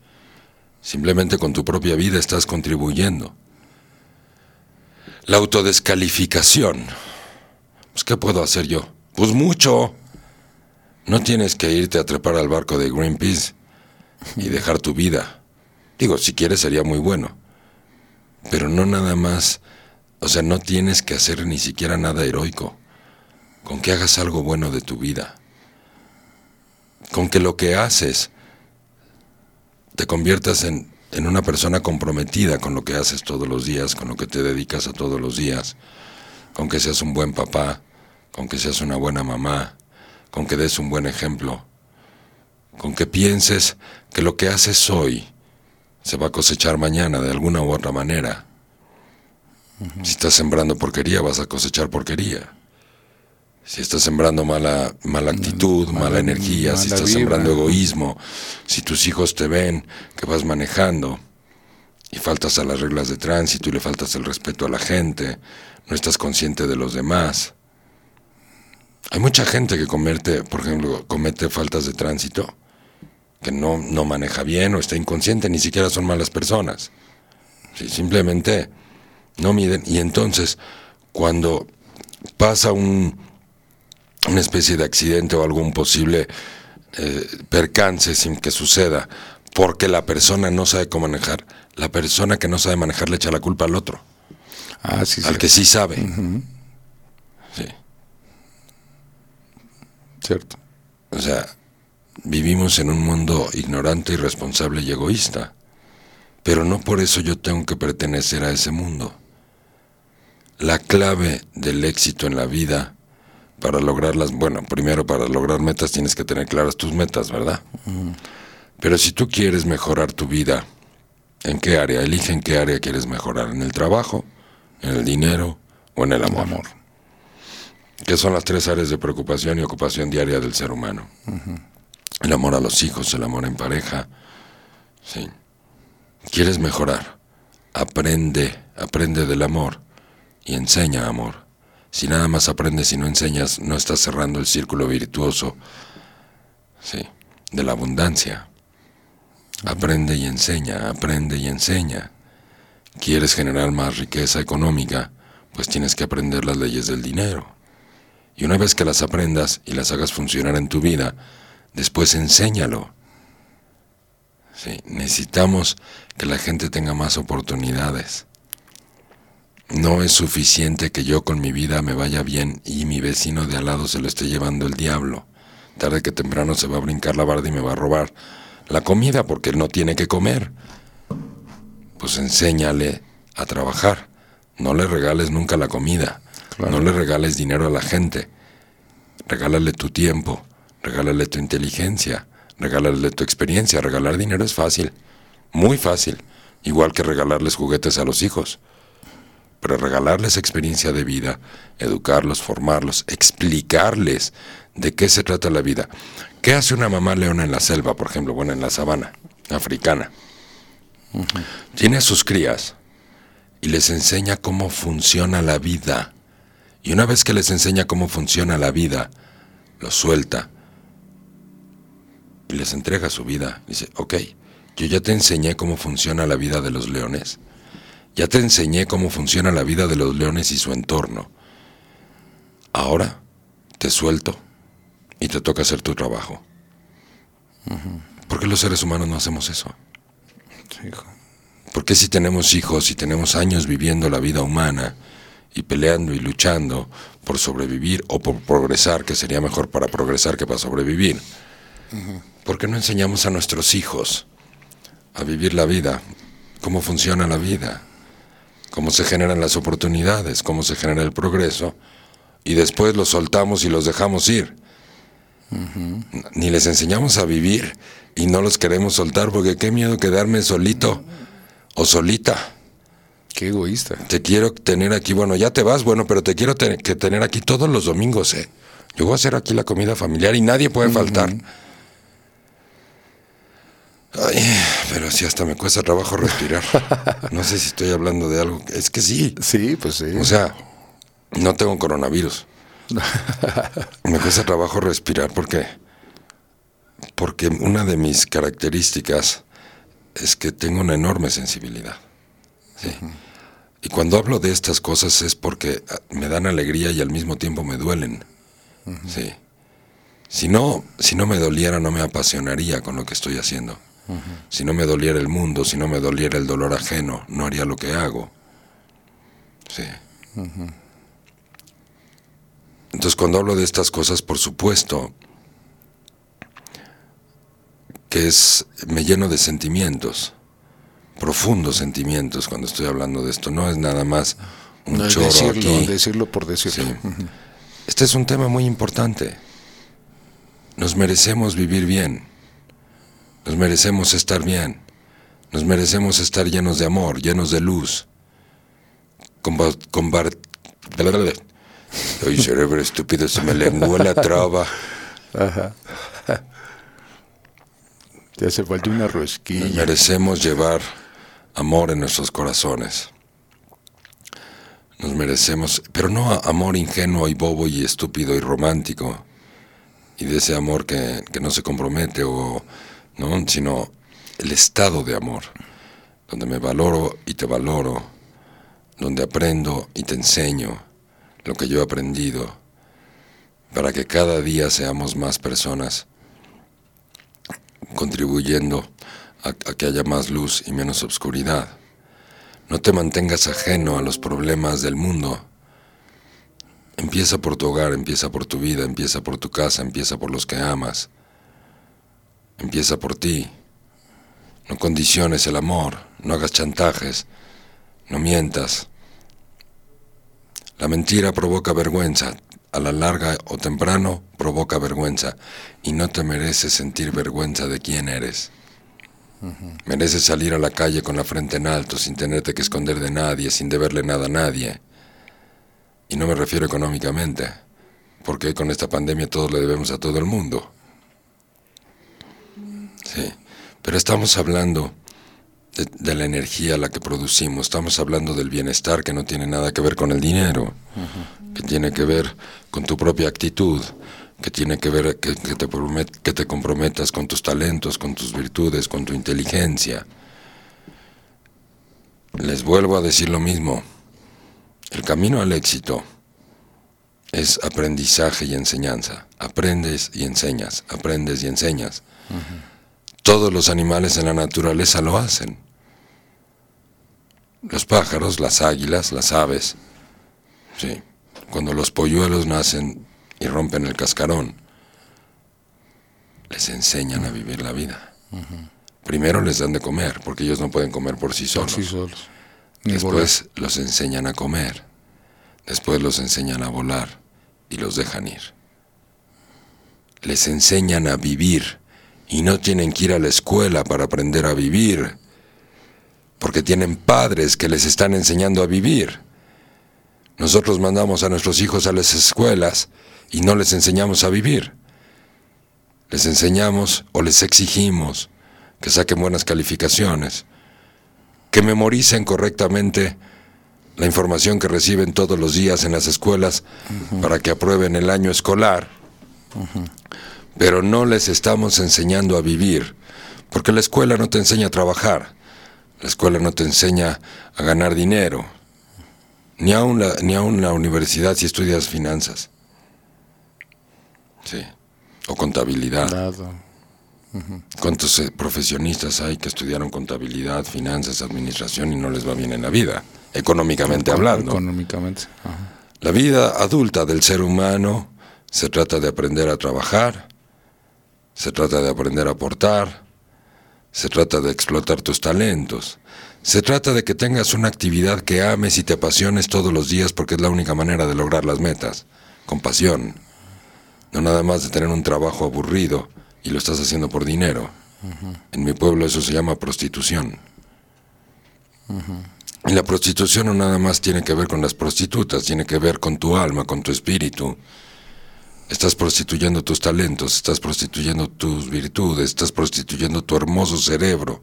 [SPEAKER 1] Simplemente con tu propia vida estás contribuyendo. La autodescalificación. Pues, ¿qué puedo hacer yo? Pues mucho. No tienes que irte a trepar al barco de Greenpeace y dejar tu vida. Digo, si quieres sería muy bueno. Pero no nada más. O sea, no tienes que hacer ni siquiera nada heroico. Con que hagas algo bueno de tu vida. Con que lo que haces te conviertas en, en una persona comprometida con lo que haces todos los días, con lo que te dedicas a todos los días, con que seas un buen papá, con que seas una buena mamá, con que des un buen ejemplo, con que pienses que lo que haces hoy se va a cosechar mañana de alguna u otra manera. Si estás sembrando porquería, vas a cosechar porquería. Si estás sembrando mala, mala actitud, mala,
[SPEAKER 2] mala-
[SPEAKER 1] energía, si estás
[SPEAKER 2] vibra.
[SPEAKER 1] sembrando egoísmo, si tus hijos te ven que vas manejando y faltas a las reglas de tránsito y le faltas el respeto a la gente, no estás consciente de los demás. Hay mucha gente que comete, por ejemplo, comete faltas de tránsito, que no, no maneja bien o está inconsciente, ni siquiera son malas personas. Sí, simplemente no miden. Y entonces, cuando pasa un, una especie de accidente o algún posible eh, percance sin que suceda, porque la persona no sabe cómo manejar, la persona que no sabe manejar le echa la culpa al otro,
[SPEAKER 2] Ah, sí,
[SPEAKER 1] al
[SPEAKER 2] sí.
[SPEAKER 1] que sí sabe. Sí.
[SPEAKER 2] Cierto.
[SPEAKER 1] O sea, vivimos en un mundo ignorante, irresponsable y egoísta. Pero no por eso yo tengo que pertenecer a ese mundo. La clave del éxito en la vida para lograrlas, bueno, primero para lograr metas tienes que tener claras tus metas, ¿verdad? Pero si tú quieres mejorar tu vida, ¿en qué área? Elige en qué área quieres mejorar, en el trabajo, en el dinero o en el amor. ¿Qué son las tres áreas de preocupación y ocupación diaria del ser humano? El amor a los hijos, el amor en pareja. Sí. ¿Quieres mejorar? Aprende, aprende del amor y enseña amor. Si nada más aprendes y no enseñas, no estás cerrando el círculo virtuoso sí, de la abundancia. Aprende y enseña, aprende y enseña. ¿Quieres generar más riqueza económica? Pues tienes que aprender las leyes del dinero. Y una vez que las aprendas y las hagas funcionar en tu vida, después enséñalo. Necesitamos que la gente tenga más oportunidades. No es suficiente que yo con mi vida me vaya bien y mi vecino de al lado se lo esté llevando el diablo. Tarde que temprano se va a brincar la barda y me va a robar la comida porque él no tiene que comer. Pues enséñale a trabajar. No le regales nunca la comida. No le regales dinero a la gente. Regálale tu tiempo. Regálale tu inteligencia. Regálale tu experiencia. Regalar dinero es fácil. Muy fácil. Igual que regalarles juguetes a los hijos pero regalarles experiencia de vida, educarlos, formarlos, explicarles de qué se trata la vida. ¿Qué hace una mamá leona en la selva, por ejemplo, bueno, en la sabana africana? Tiene a sus crías y les enseña cómo funciona la vida. Y una vez que les enseña cómo funciona la vida, los suelta y les entrega su vida. Dice, ok, yo ya te enseñé cómo funciona la vida de los leones ya te enseñé cómo funciona la vida de los leones y su entorno. Ahora te suelto y te toca hacer tu trabajo. ¿Por qué los seres humanos no hacemos eso? ¿Por qué si tenemos hijos y tenemos años viviendo la vida humana y peleando y luchando por sobrevivir o por progresar, que sería mejor para progresar que para sobrevivir? ¿Por qué no enseñamos a nuestros hijos a vivir la vida, cómo funciona la vida? cómo se generan las oportunidades, cómo se genera el progreso, y después los soltamos y los dejamos ir. Ni les enseñamos a vivir y no los queremos soltar porque qué miedo quedarme solito o solita.
[SPEAKER 2] Qué egoísta.
[SPEAKER 1] Te quiero tener aquí, bueno, ya te vas, bueno, pero te quiero que tener aquí todos los domingos, ¿eh? Yo voy a hacer aquí la comida familiar y nadie puede faltar. Ay, pero sí, hasta me cuesta trabajo respirar. No sé si estoy hablando de algo. Es que sí.
[SPEAKER 2] Sí, pues sí.
[SPEAKER 1] O sea, no tengo coronavirus. Me cuesta trabajo respirar porque, porque una de mis características es que tengo una enorme sensibilidad. Sí. Y cuando hablo de estas cosas es porque ah, me dan alegría y al mismo tiempo me duelen. Sí. Si no, si no me doliera, no me apasionaría con lo que estoy haciendo. Si no me doliera el mundo, si no me doliera el dolor ajeno, no haría lo que hago. Sí. Entonces cuando hablo de estas cosas, por supuesto, que es, me lleno de sentimientos, profundos sentimientos cuando estoy hablando de esto. No es nada más un
[SPEAKER 2] no
[SPEAKER 1] chorro
[SPEAKER 2] decirlo,
[SPEAKER 1] aquí.
[SPEAKER 2] decirlo por decirlo.
[SPEAKER 1] Sí. Este es un tema muy importante. Nos merecemos vivir bien. Nos merecemos estar bien. Nos merecemos estar llenos de amor, llenos de luz. Comba combar Ay, cerebro estúpido, se me lenguó la traba.
[SPEAKER 2] Ajá. Te hace falta una
[SPEAKER 1] Nos
[SPEAKER 2] rosquilla.
[SPEAKER 1] merecemos llevar amor en nuestros corazones. Nos merecemos, pero no amor ingenuo y bobo y estúpido y romántico, y de ese amor que, que no se compromete, o, ¿no? sino el estado de amor, donde me valoro y te valoro, donde aprendo y te enseño lo que yo he aprendido, para que cada día seamos más personas contribuyendo a, que haya más luz y menos obscuridad. No te mantengas ajeno a los problemas del mundo. Empieza por tu hogar, empieza por tu vida, empieza por tu casa, empieza por los que amas. Empieza por ti. No condiciones el amor, no hagas chantajes, no mientas. La mentira provoca vergüenza, a la larga o temprano provoca vergüenza y no te mereces sentir vergüenza de quién eres. Mereces salir a la calle con la frente en alto, sin tenerte que esconder de nadie, sin deberle nada a nadie. Y no me refiero económicamente, porque con esta pandemia todo le debemos a todo el mundo. Sí, pero estamos hablando de, la energía la que producimos, estamos hablando del bienestar que no tiene nada que ver con el dinero, que tiene que ver con tu propia actitud, que tiene que ver que, que te que te comprometas con tus talentos, con tus virtudes, con tu inteligencia. Les vuelvo a decir lo mismo. El camino al éxito es aprendizaje y enseñanza. Aprendes y enseñas, aprendes y enseñas. Todos los animales en la naturaleza lo hacen. Los pájaros, las águilas, las aves. Sí. Cuando los polluelos nacen y rompen el cascarón, les enseñan a vivir la vida. Primero les dan de comer, porque ellos no pueden comer por sí solos.
[SPEAKER 2] Sí, solos. Volar.
[SPEAKER 1] Después los enseñan a comer. Después los enseñan a volar y los dejan ir. Les enseñan a vivir y no tienen que ir a la escuela para aprender a vivir, porque tienen padres que les están enseñando a vivir. Nosotros mandamos a nuestros hijos a las escuelas y no les enseñamos a vivir. Les enseñamos o les exigimos que saquen buenas calificaciones, que memoricen correctamente la información que reciben todos los días en las escuelas para que aprueben el año escolar. Pero no les estamos enseñando a vivir, porque la escuela no te enseña a trabajar, la escuela no te enseña a ganar dinero, ni aun la, ni aun la universidad si estudias finanzas. Sí. O contabilidad.
[SPEAKER 2] Nada.
[SPEAKER 1] ¿Cuántos eh, profesionistas hay que estudiaron contabilidad, finanzas, administración y no les va bien en la vida, económicamente hablando?
[SPEAKER 2] Económicamente. ajá.
[SPEAKER 1] La vida adulta del ser humano se trata de aprender a trabajar, se trata de aprender a aportar, se trata de explotar tus talentos, se trata de que tengas una actividad que ames y te apasiones todos los días porque es la única manera de lograr las metas, con pasión, no nada más de tener un trabajo aburrido y lo estás haciendo por dinero. En mi pueblo eso se llama prostitución. Y la prostitución no nada más tiene que ver con las prostitutas, tiene que ver con tu alma, con tu espíritu. Estás prostituyendo tus talentos, estás prostituyendo tus virtudes, estás prostituyendo tu hermoso cerebro,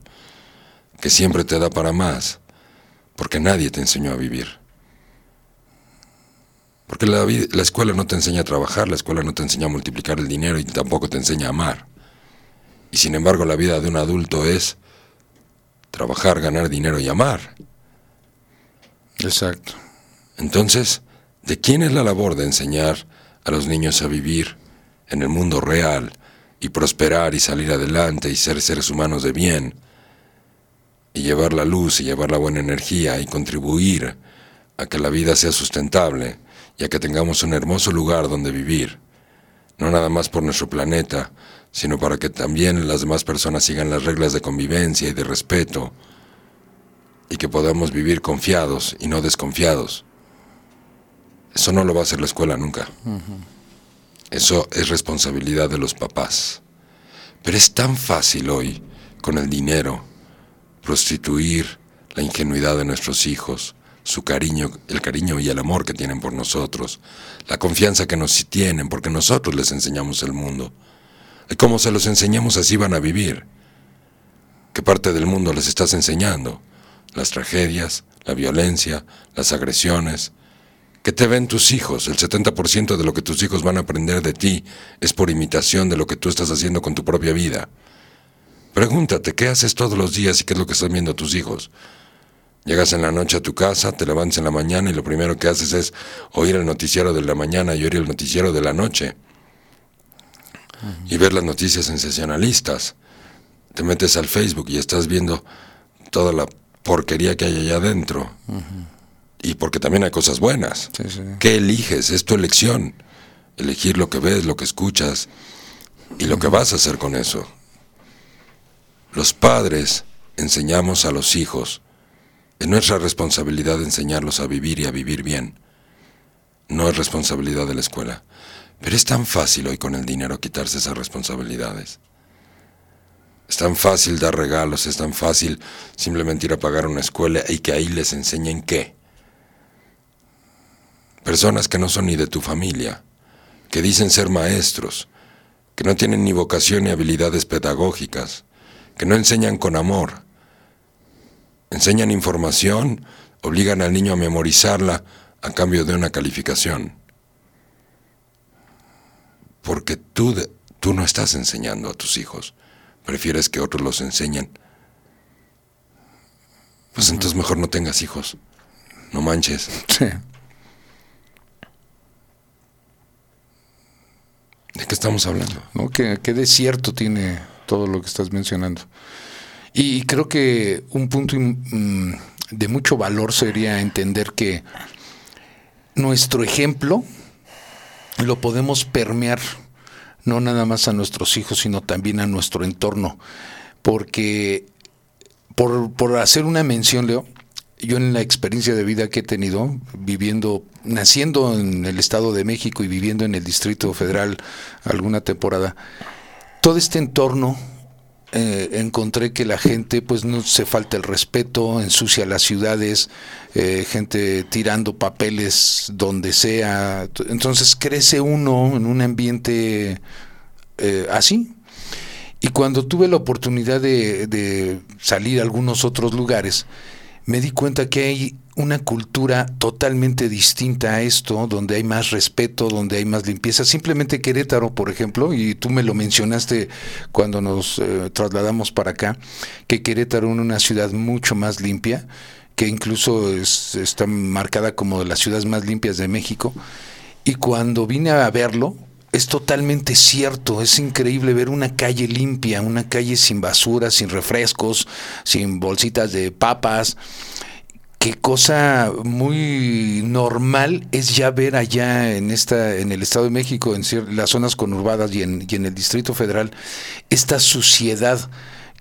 [SPEAKER 1] que siempre te da para más, porque nadie te enseñó a vivir. Porque la, la escuela no te enseña a trabajar, la escuela no te enseña a multiplicar el dinero y tampoco te enseña a amar. Y sin embargo la vida de un adulto es trabajar, ganar dinero y amar.
[SPEAKER 2] Exacto.
[SPEAKER 1] Entonces, ¿de quién es la labor de enseñar a los niños a vivir en el mundo real y prosperar y salir adelante y ser seres humanos de bien y llevar la luz y llevar la buena energía y contribuir a que la vida sea sustentable y a que tengamos un hermoso lugar donde vivir? No nada más por nuestro planeta, sino para que también las demás personas sigan las reglas de convivencia y de respeto y que podamos vivir confiados y no desconfiados. Eso no lo va a hacer la escuela nunca. Eso es responsabilidad de los papás. Pero es tan fácil hoy, con el dinero, prostituir la ingenuidad de nuestros hijos, su cariño, el cariño y el amor que tienen por nosotros, la confianza que nos tienen porque nosotros les enseñamos el mundo. Y como se los enseñamos así van a vivir. ¿Qué parte del mundo les estás enseñando? Las tragedias, la violencia, las agresiones. ¿Qué te ven tus hijos? El 70% de lo que tus hijos van a aprender de ti es por imitación de lo que tú estás haciendo con tu propia vida. Pregúntate, ¿qué haces todos los días y qué es lo que están viendo tus hijos? Llegas en la noche a tu casa, te levantas en la mañana y lo primero que haces es oír el noticiero de la mañana y oír el noticiero de la noche. Y ver las noticias sensacionalistas. Te metes al Facebook y estás viendo toda la porquería que hay allá adentro. Y porque también hay cosas buenas.
[SPEAKER 2] Sí, sí.
[SPEAKER 1] ¿Qué eliges? Es tu elección. Elegir lo que ves, lo que escuchas y lo que vas a hacer con eso. Los padres enseñamos a los hijos. Es nuestra responsabilidad enseñarlos a vivir y a vivir bien. No es responsabilidad de la escuela. Pero es tan fácil hoy con el dinero quitarse esas responsabilidades. Es tan fácil dar regalos, es tan fácil simplemente ir a pagar una escuela y que ahí les enseñen qué. Personas que no son ni de tu familia, que dicen ser maestros, que no tienen ni vocación ni habilidades pedagógicas, que no enseñan con amor, enseñan información, obligan al niño a memorizarla a cambio de una calificación. Porque tú, tú no estás enseñando a tus hijos, prefieres que otros los enseñen. Pues entonces mejor no tengas hijos, no manches.
[SPEAKER 2] Sí.
[SPEAKER 1] ¿De qué estamos hablando?
[SPEAKER 2] ¿no? ¿Qué, qué desierto tiene todo lo que estás mencionando. Y creo que un punto mm, de mucho valor sería entender que nuestro ejemplo lo podemos permear no nada más a nuestros hijos, sino también a nuestro entorno. Porque, por, por hacer una mención, Leo, yo en la experiencia de vida que he tenido, viviendo, naciendo en el Estado de México y viviendo en el Distrito Federal alguna temporada, todo este entorno eh, encontré que la gente pues no se falta el respeto, ensucia las ciudades, eh, gente tirando papeles donde sea. Entonces crece uno en un ambiente eh, así. Y cuando tuve la oportunidad de, de salir a algunos otros lugares, me di cuenta que hay una cultura totalmente distinta a esto, donde hay más respeto, donde hay más limpieza. Simplemente Querétaro, por ejemplo, y tú me lo mencionaste cuando nos eh, trasladamos para acá, que Querétaro es una ciudad mucho más limpia, que incluso está marcada como de las ciudades más limpias de México. Y cuando vine a verlo, es totalmente cierto, es increíble ver una calle limpia, una calle sin basura, sin refrescos, sin bolsitas de papas. Qué cosa muy normal es ya ver allá en esta, en el Estado de México, en las zonas conurbadas y en, y en el Distrito Federal, esta suciedad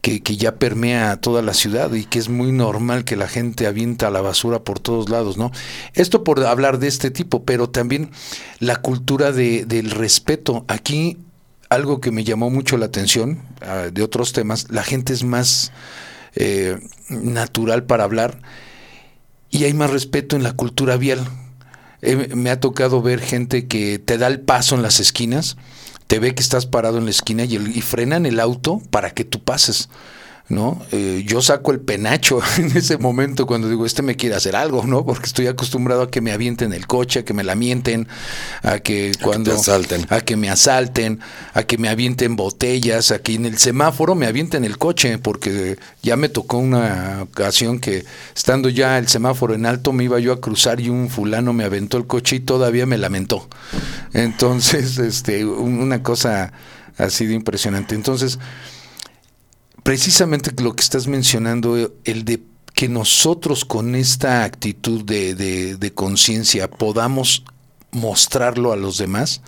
[SPEAKER 2] que, ya permea toda la ciudad y que es muy normal que la gente avienta la basura por todos lados, ¿no? Esto por hablar de este tipo, pero también la cultura de, del respeto. Aquí algo que me llamó mucho la atención ah, de otros temas, la gente es más eh, natural para hablar y hay más respeto en la cultura vial. me ha tocado ver gente que te da el paso en las esquinas ve que estás parado en la esquina y, y frenan el auto para que tú pases. ¿No? Eh, yo saco el penacho en ese momento cuando digo, este me quiere hacer algo, ¿no? Porque estoy acostumbrado a que me avienten el coche, a que me la mienten, a que cuando...
[SPEAKER 1] A que, asalten.
[SPEAKER 2] a que me asalten, a que me avienten botellas, a que en el semáforo me avienten el coche, porque ya me tocó una ocasión que estando ya el semáforo en alto me iba yo a cruzar y un fulano me aventó el coche y todavía me lamentó. Entonces, este, una cosa así de impresionante. Entonces, precisamente lo que estás mencionando, el de que nosotros con esta actitud de, conciencia podamos mostrarlo a los demás,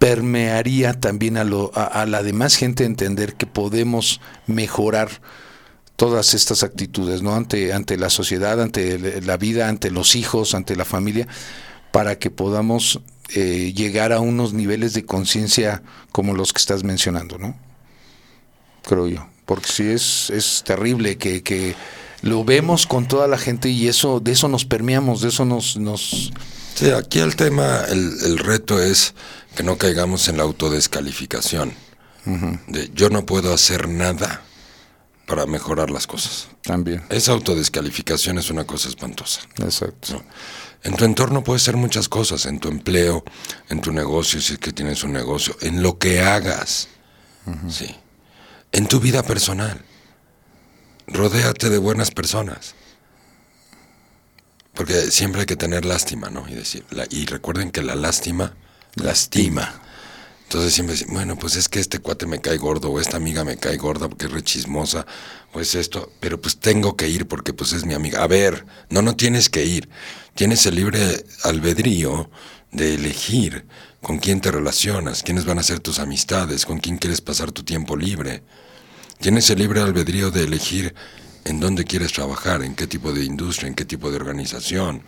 [SPEAKER 2] permearía también a, lo, a, la demás gente entender que podemos mejorar todas estas actitudes, ¿no? Ante, ante la sociedad, ante la vida, ante los hijos, ante la familia, para que podamos eh, llegar a unos niveles de conciencia como los que estás mencionando, ¿no? Creo yo porque sí es, es terrible que, que, lo vemos con toda la gente y eso de eso nos permeamos, de eso nos... nos...
[SPEAKER 1] Sí, aquí el tema, el, el reto es que no caigamos en la autodescalificación. de yo no puedo hacer nada para mejorar las cosas.
[SPEAKER 2] También.
[SPEAKER 1] Esa autodescalificación es una cosa espantosa.
[SPEAKER 2] Exacto.
[SPEAKER 1] En tu entorno puede ser muchas cosas, en tu empleo, en tu negocio, si es que tienes un negocio, en lo que hagas. Sí en tu vida personal. Rodéate de buenas personas. Porque siempre hay que tener lástima, ¿no? Y, decir, y recuerden que la lástima lastima. Entonces siempre dicen, bueno, pues es que este cuate me cae gordo, o esta amiga me cae gorda porque es rechismosa, o es esto, pero pues tengo que ir porque pues es mi amiga. A ver, no, no tienes que ir. Tienes el libre albedrío de elegir con quién te relacionas, quiénes van a ser tus amistades, con quién quieres pasar tu tiempo libre. Tienes el libre albedrío de elegir en dónde quieres trabajar, en qué tipo de industria, en qué tipo de organización,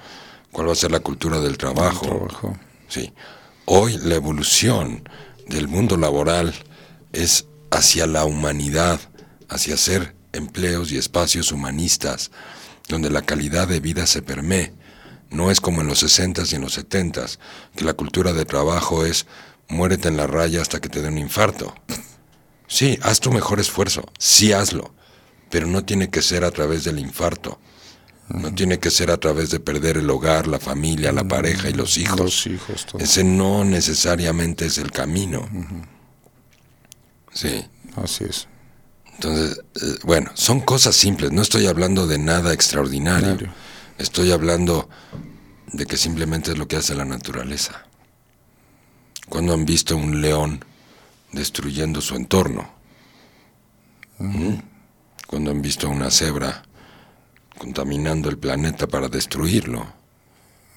[SPEAKER 1] cuál va a ser la cultura del trabajo.
[SPEAKER 2] trabajo.
[SPEAKER 1] Sí. Hoy la evolución del mundo laboral es hacia la humanidad, hacia ser empleos y espacios humanistas, donde la calidad de vida se permee, No es como en los 60s y en los 70s, que la cultura de trabajo es muérete en la raya hasta que te dé un infarto. Sí, haz tu mejor esfuerzo, sí hazlo, pero no tiene que ser a través del infarto. No tiene que ser a través de perder el hogar, la familia, la pareja y los hijos.
[SPEAKER 6] Los hijos, todo.
[SPEAKER 1] Ese no necesariamente es el camino. Sí.
[SPEAKER 6] Así es.
[SPEAKER 1] Entonces, eh, bueno, son cosas simples. No estoy hablando de nada extraordinario.
[SPEAKER 6] Claro.
[SPEAKER 1] Estoy hablando de que simplemente es lo que hace la naturaleza. Cuando han visto un león destruyendo su entorno? ¿Mm? Cuando han visto una cebra contaminando el planeta para destruirlo?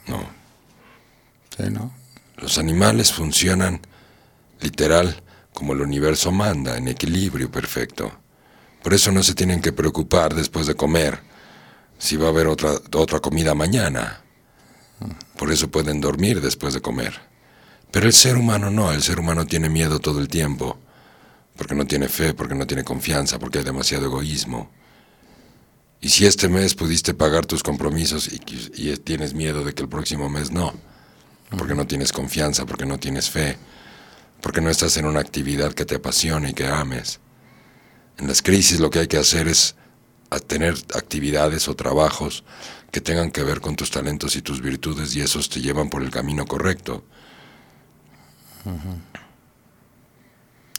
[SPEAKER 1] No.
[SPEAKER 6] Sí, ¿no?
[SPEAKER 1] Los animales funcionan literal como el universo manda, en equilibrio perfecto. Por eso no se tienen que preocupar después de comer si va a haber otra, otra comida mañana. Por eso pueden dormir después de comer. Pero el ser humano no, el ser humano tiene miedo todo el tiempo, porque no tiene fe, porque no tiene confianza, porque hay demasiado egoísmo. Y si este mes pudiste pagar tus compromisos y, y tienes miedo de que el próximo mes no, porque no tienes confianza, porque no tienes fe, porque no estás en una actividad que te apasione y que ames. En las crisis lo que hay que hacer es a tener actividades o trabajos que tengan que ver con tus talentos y tus virtudes y esos te llevan por el camino correcto.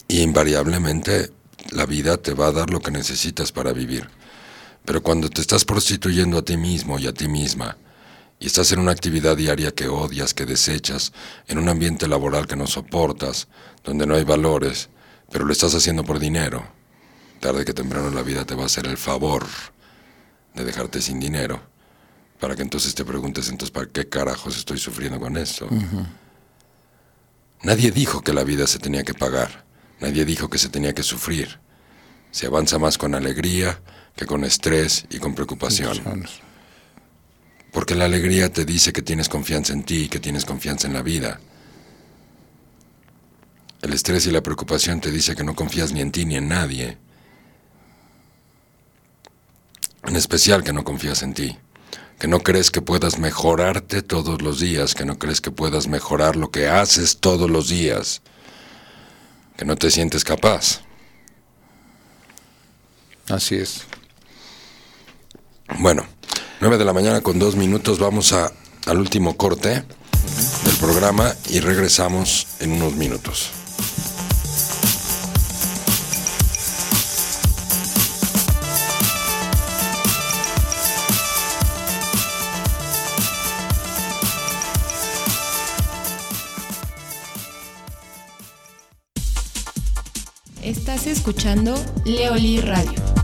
[SPEAKER 1] Y invariablemente la vida te va a dar lo que necesitas para vivir. Pero cuando te estás prostituyendo a ti mismo y a ti misma, y estás en una actividad diaria que odias, que desechas, en un ambiente laboral que no soportas, donde no hay valores, pero lo estás haciendo por dinero, tarde que temprano la vida te va a hacer el favor de dejarte sin dinero, para que entonces te preguntes entonces, ¿para qué carajos estoy sufriendo con esto? Nadie dijo que la vida se tenía que pagar, nadie dijo que se tenía que sufrir. Se avanza más con alegría que con estrés y con preocupación. Porque la alegría te dice que tienes confianza en ti, que tienes confianza en la vida. El estrés y la preocupación te dice que no confías ni en ti ni en nadie. En especial que no confías en ti. Que no crees que puedas mejorarte todos los días, que no crees que puedas mejorar lo que haces todos los días. Que no te sientes capaz.
[SPEAKER 6] Así es.
[SPEAKER 1] Bueno, 9 de la mañana con dos minutos vamos a, al último corte del programa y regresamos en unos minutos.
[SPEAKER 4] Escuchando Leoli Radio.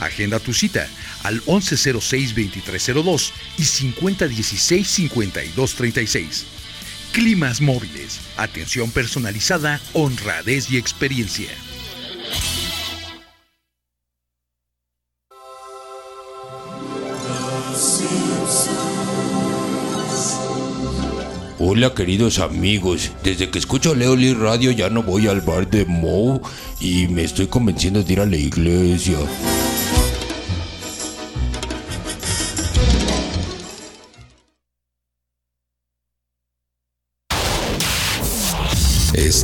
[SPEAKER 2] Agenda tu cita al 1106-2302 y 5016-5236. Climas móviles, atención personalizada, honradez y experiencia.
[SPEAKER 1] Hola queridos amigos, desde que escucho Leoli Radio ya no voy al bar de Mo y me estoy convenciendo de ir a la iglesia.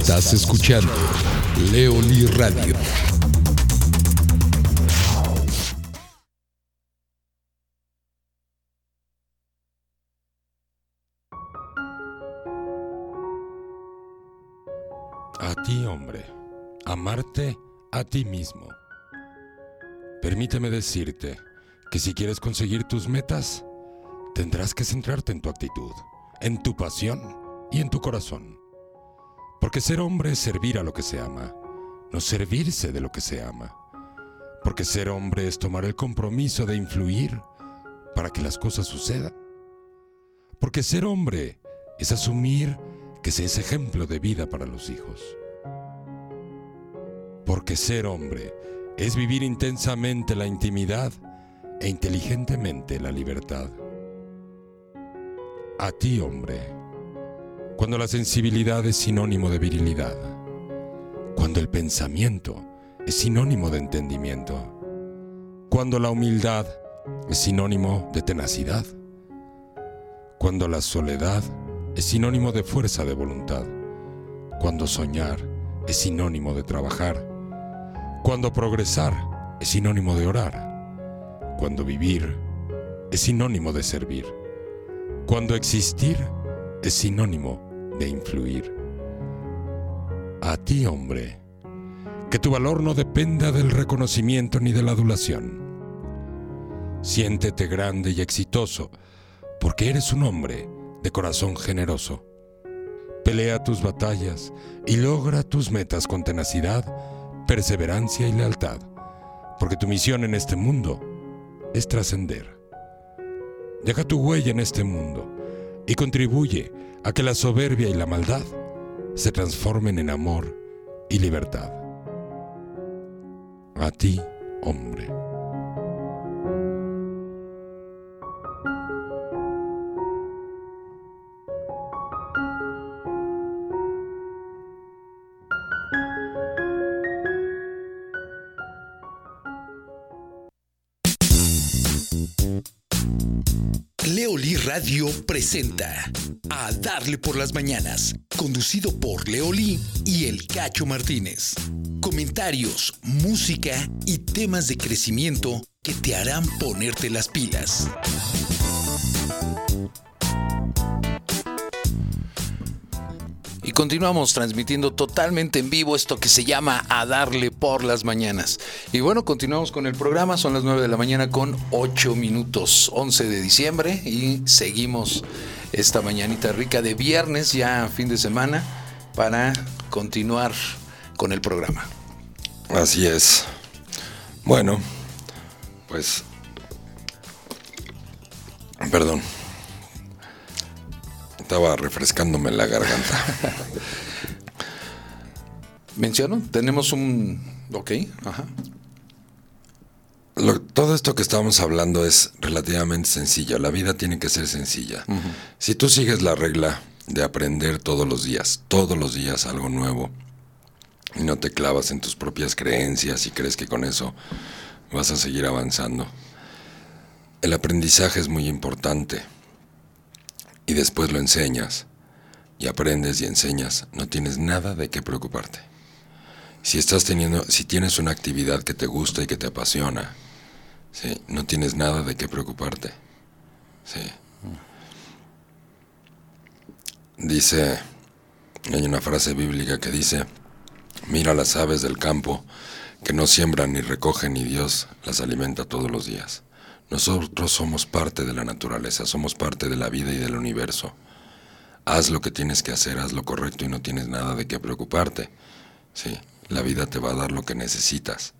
[SPEAKER 2] Estás escuchando Leoli Radio.
[SPEAKER 1] A ti, hombre, amarte a ti mismo. Permíteme decirte que si quieres conseguir tus metas, tendrás que centrarte en tu actitud, en tu pasión y en tu corazón. Porque ser hombre es servir a lo que se ama, no servirse de lo que se ama. Porque ser hombre es tomar el compromiso de influir para que las cosas sucedan. Porque ser hombre es asumir que se es ejemplo de vida para los hijos. Porque ser hombre es vivir intensamente la intimidad e inteligentemente la libertad. A ti, hombre, cuando la sensibilidad es sinónimo de virilidad, cuando el pensamiento es sinónimo de entendimiento, cuando la humildad es sinónimo de tenacidad, cuando la soledad es sinónimo de fuerza de voluntad, cuando soñar es sinónimo de trabajar, cuando progresar es sinónimo de orar, cuando vivir es sinónimo de servir, cuando existir es sinónimo de influir. A ti, hombre, que tu valor no dependa del reconocimiento ni de la adulación. Siéntete grande y exitoso, porque eres un hombre de corazón generoso. Pelea tus batallas y logra tus metas con tenacidad, perseverancia y lealtad, porque tu misión en este mundo es trascender. Deja tu huella en este mundo y contribuye a que la soberbia y la maldad se transformen en amor y libertad. A ti, hombre.
[SPEAKER 2] Radio presenta A Darle por las Mañanas, conducido por Leoli y El Cacho Martínez. Comentarios, música y temas de crecimiento que te harán ponerte las pilas.
[SPEAKER 7] Continuamos transmitiendo totalmente en vivo esto que se llama A Darle por las Mañanas. Y bueno, continuamos con el programa, son las 9 de la mañana con 8 minutos, 11 de diciembre y seguimos esta mañanita rica de viernes, ya fin de semana, para continuar con el programa.
[SPEAKER 1] Así es. Bueno, pues... Perdón. Estaba refrescándome la garganta.
[SPEAKER 7] Menciono, tenemos un... Ok, ajá.
[SPEAKER 1] Lo- todo esto que estamos hablando es relativamente sencillo. La vida tiene que ser sencilla. Si tú sigues la regla de aprender todos los días, todos los días algo nuevo, y no te clavas en tus propias creencias y crees que con eso vas a seguir avanzando, el aprendizaje es muy importante. Y después lo enseñas, y aprendes y enseñas, no tienes nada de qué preocuparte. Si estás teniendo, si tienes una actividad que te gusta y que te apasiona, ¿sí? no tienes nada de qué preocuparte. ¿sí? Dice, hay una frase bíblica que dice, mira las aves del campo que no siembran ni recogen y Dios las alimenta todos los días. Nosotros somos parte de la naturaleza, somos parte de la vida y del universo. Haz lo que tienes que hacer, haz lo correcto y no tienes nada de qué preocuparte. Sí, la vida te va a dar lo que necesitas.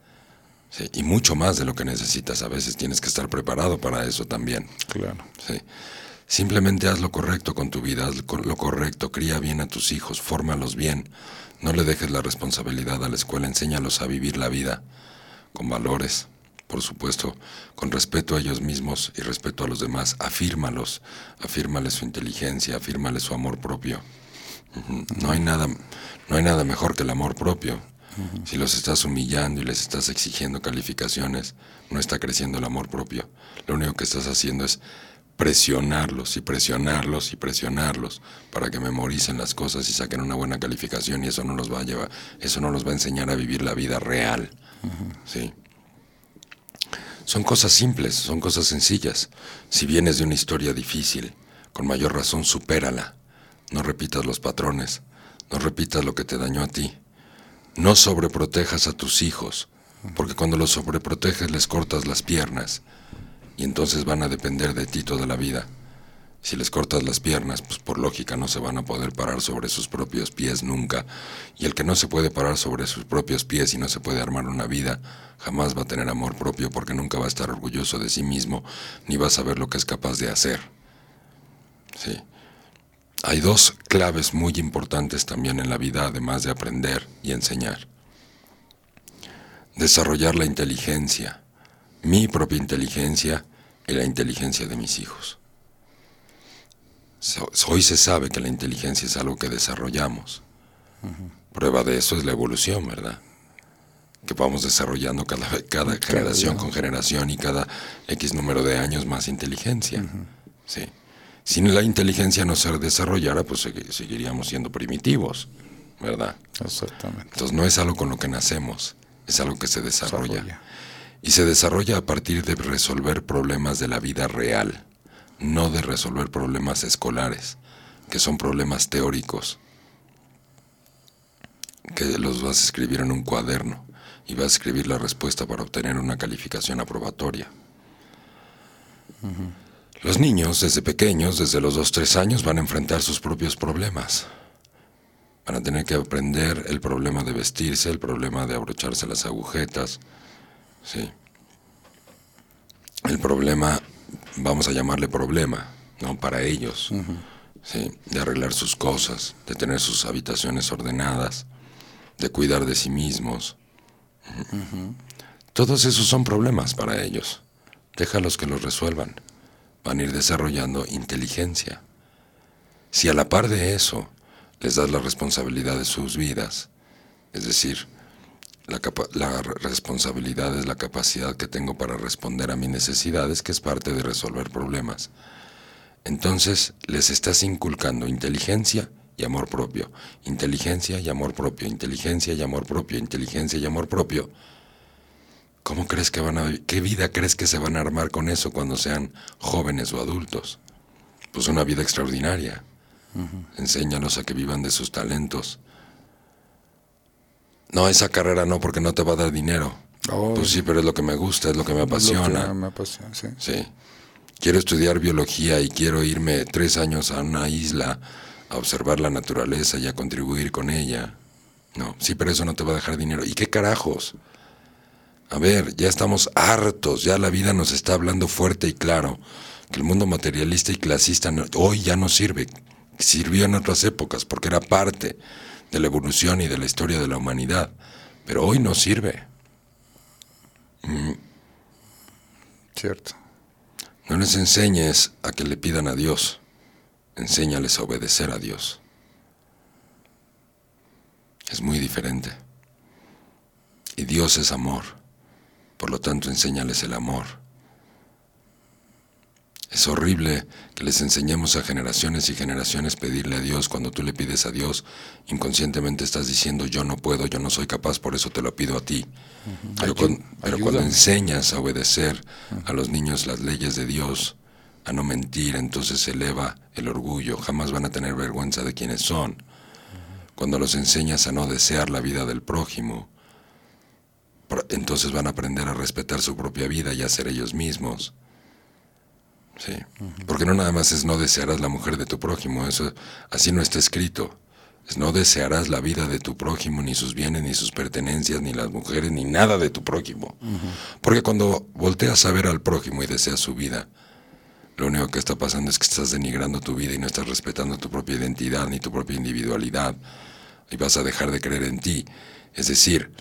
[SPEAKER 1] Sí, y mucho más de lo que necesitas. A veces tienes que estar preparado para eso también.
[SPEAKER 2] Claro.
[SPEAKER 1] Sí. Simplemente haz lo correcto con tu vida, haz lo correcto, cría bien a tus hijos, fórmalos bien. No le dejes la responsabilidad a la escuela, enséñalos a vivir la vida con valores, por supuesto, con respeto a ellos mismos y respeto a los demás. Afírmalos, afírmales su inteligencia, afírmales su amor propio. No hay nada, no hay nada mejor que el amor propio. Si los estás humillando y les estás exigiendo calificaciones, no está creciendo el amor propio. Lo único que estás haciendo es presionarlos y presionarlos y presionarlos para que memoricen las cosas y saquen una buena calificación y eso no los va a llevar, eso no los va a enseñar a vivir la vida real. Sí. Son cosas simples, son cosas sencillas. Si vienes de una historia difícil, con mayor razón supérala. No repitas los patrones, no repitas lo que te dañó a ti. No sobreprotejas a tus hijos, porque cuando los sobreproteges les cortas las piernas y entonces van a depender de ti toda la vida. Si les cortas las piernas, pues por lógica no se van a poder parar sobre sus propios pies nunca. Y el que no se puede parar sobre sus propios pies y no se puede armar una vida, jamás va a tener amor propio porque nunca va a estar orgulloso de sí mismo, ni va a saber lo que es capaz de hacer. Sí. Hay dos claves muy importantes también en la vida, además de aprender y enseñar. Desarrollar la inteligencia, mi propia inteligencia y la inteligencia de mis hijos. Hoy se sabe que la inteligencia es algo que desarrollamos. Prueba de eso es la evolución, ¿verdad? Que vamos desarrollando cada, cada generación con generación y cada X número de años más inteligencia. Sí. Si la inteligencia no se desarrollara, pues seguiríamos siendo primitivos, ¿verdad?
[SPEAKER 2] Exactamente.
[SPEAKER 1] Entonces no es algo con lo que nacemos, es algo que se desarrolla. Y se desarrolla a partir de resolver problemas de la vida real no de resolver problemas escolares, que son problemas teóricos, que los vas a escribir en un cuaderno y vas a escribir la respuesta para obtener una calificación aprobatoria. Los niños, desde pequeños, desde los 2-3 años, van a enfrentar sus propios problemas. Van a tener que aprender el problema de vestirse, el problema de abrocharse las agujetas, ¿sí? el problema vamos a llamarle problema, ¿no? Para ellos, ¿sí? De arreglar sus cosas, de tener sus habitaciones ordenadas, de cuidar de sí mismos. Todos esos son problemas para ellos. Déjalos que los resuelvan. Van a ir desarrollando inteligencia. Si a la par de eso les das la responsabilidad de sus vidas, es decir, la, responsabilidad es la capacidad que tengo para responder a mis necesidades, que es parte de resolver problemas. Entonces les estás inculcando inteligencia y amor propio, inteligencia y amor propio, inteligencia y amor propio, inteligencia y amor propio. ¿Cómo crees que van a qué vida crees que se van a armar con eso cuando sean jóvenes o adultos? Pues una vida extraordinaria. Enséñalos a que vivan de sus talentos, no, esa carrera no, porque no te va a dar dinero. Oh. pues sí, pero es lo que me gusta, es lo que me apasiona.
[SPEAKER 2] Me apasiona, sí.
[SPEAKER 1] Sí. Quiero estudiar biología y quiero irme tres años a una isla a observar la naturaleza y a contribuir con ella. No, sí, pero eso no te va a dejar dinero. ¿Y qué carajos? A ver, ya estamos hartos, ya la vida nos está hablando fuerte y claro que el mundo materialista y clasista hoy ya no sirve. Sirvió en otras épocas porque era parte de la evolución y de la historia de la humanidad, pero hoy no sirve.
[SPEAKER 2] Mm. Cierto.
[SPEAKER 1] No les enseñes a que le pidan a Dios, enséñales a obedecer a Dios. Es muy diferente. Y Dios es amor, por lo tanto enséñales el amor. Es horrible que les enseñemos a generaciones y generaciones pedirle a Dios. Cuando tú le pides a Dios, inconscientemente estás diciendo yo no puedo, yo no soy capaz, por eso te lo pido a ti. Pero, cuando enseñas a obedecer a los niños las leyes de Dios, a no mentir, entonces se eleva el orgullo. Jamás van a tener vergüenza de quienes son. Cuando los enseñas a no desear la vida del prójimo, entonces van a aprender a respetar su propia vida y a ser ellos mismos. Sí. Porque no nada más es no desearás la mujer de tu prójimo, eso así no está escrito. Es no desearás la vida de tu prójimo, ni sus bienes, ni sus pertenencias, ni las mujeres, ni nada de tu prójimo. Porque cuando volteas a ver al prójimo y deseas su vida, lo único que está pasando es que estás denigrando tu vida y no estás respetando tu propia identidad ni tu propia individualidad. Y vas a dejar de creer en ti. Es decir,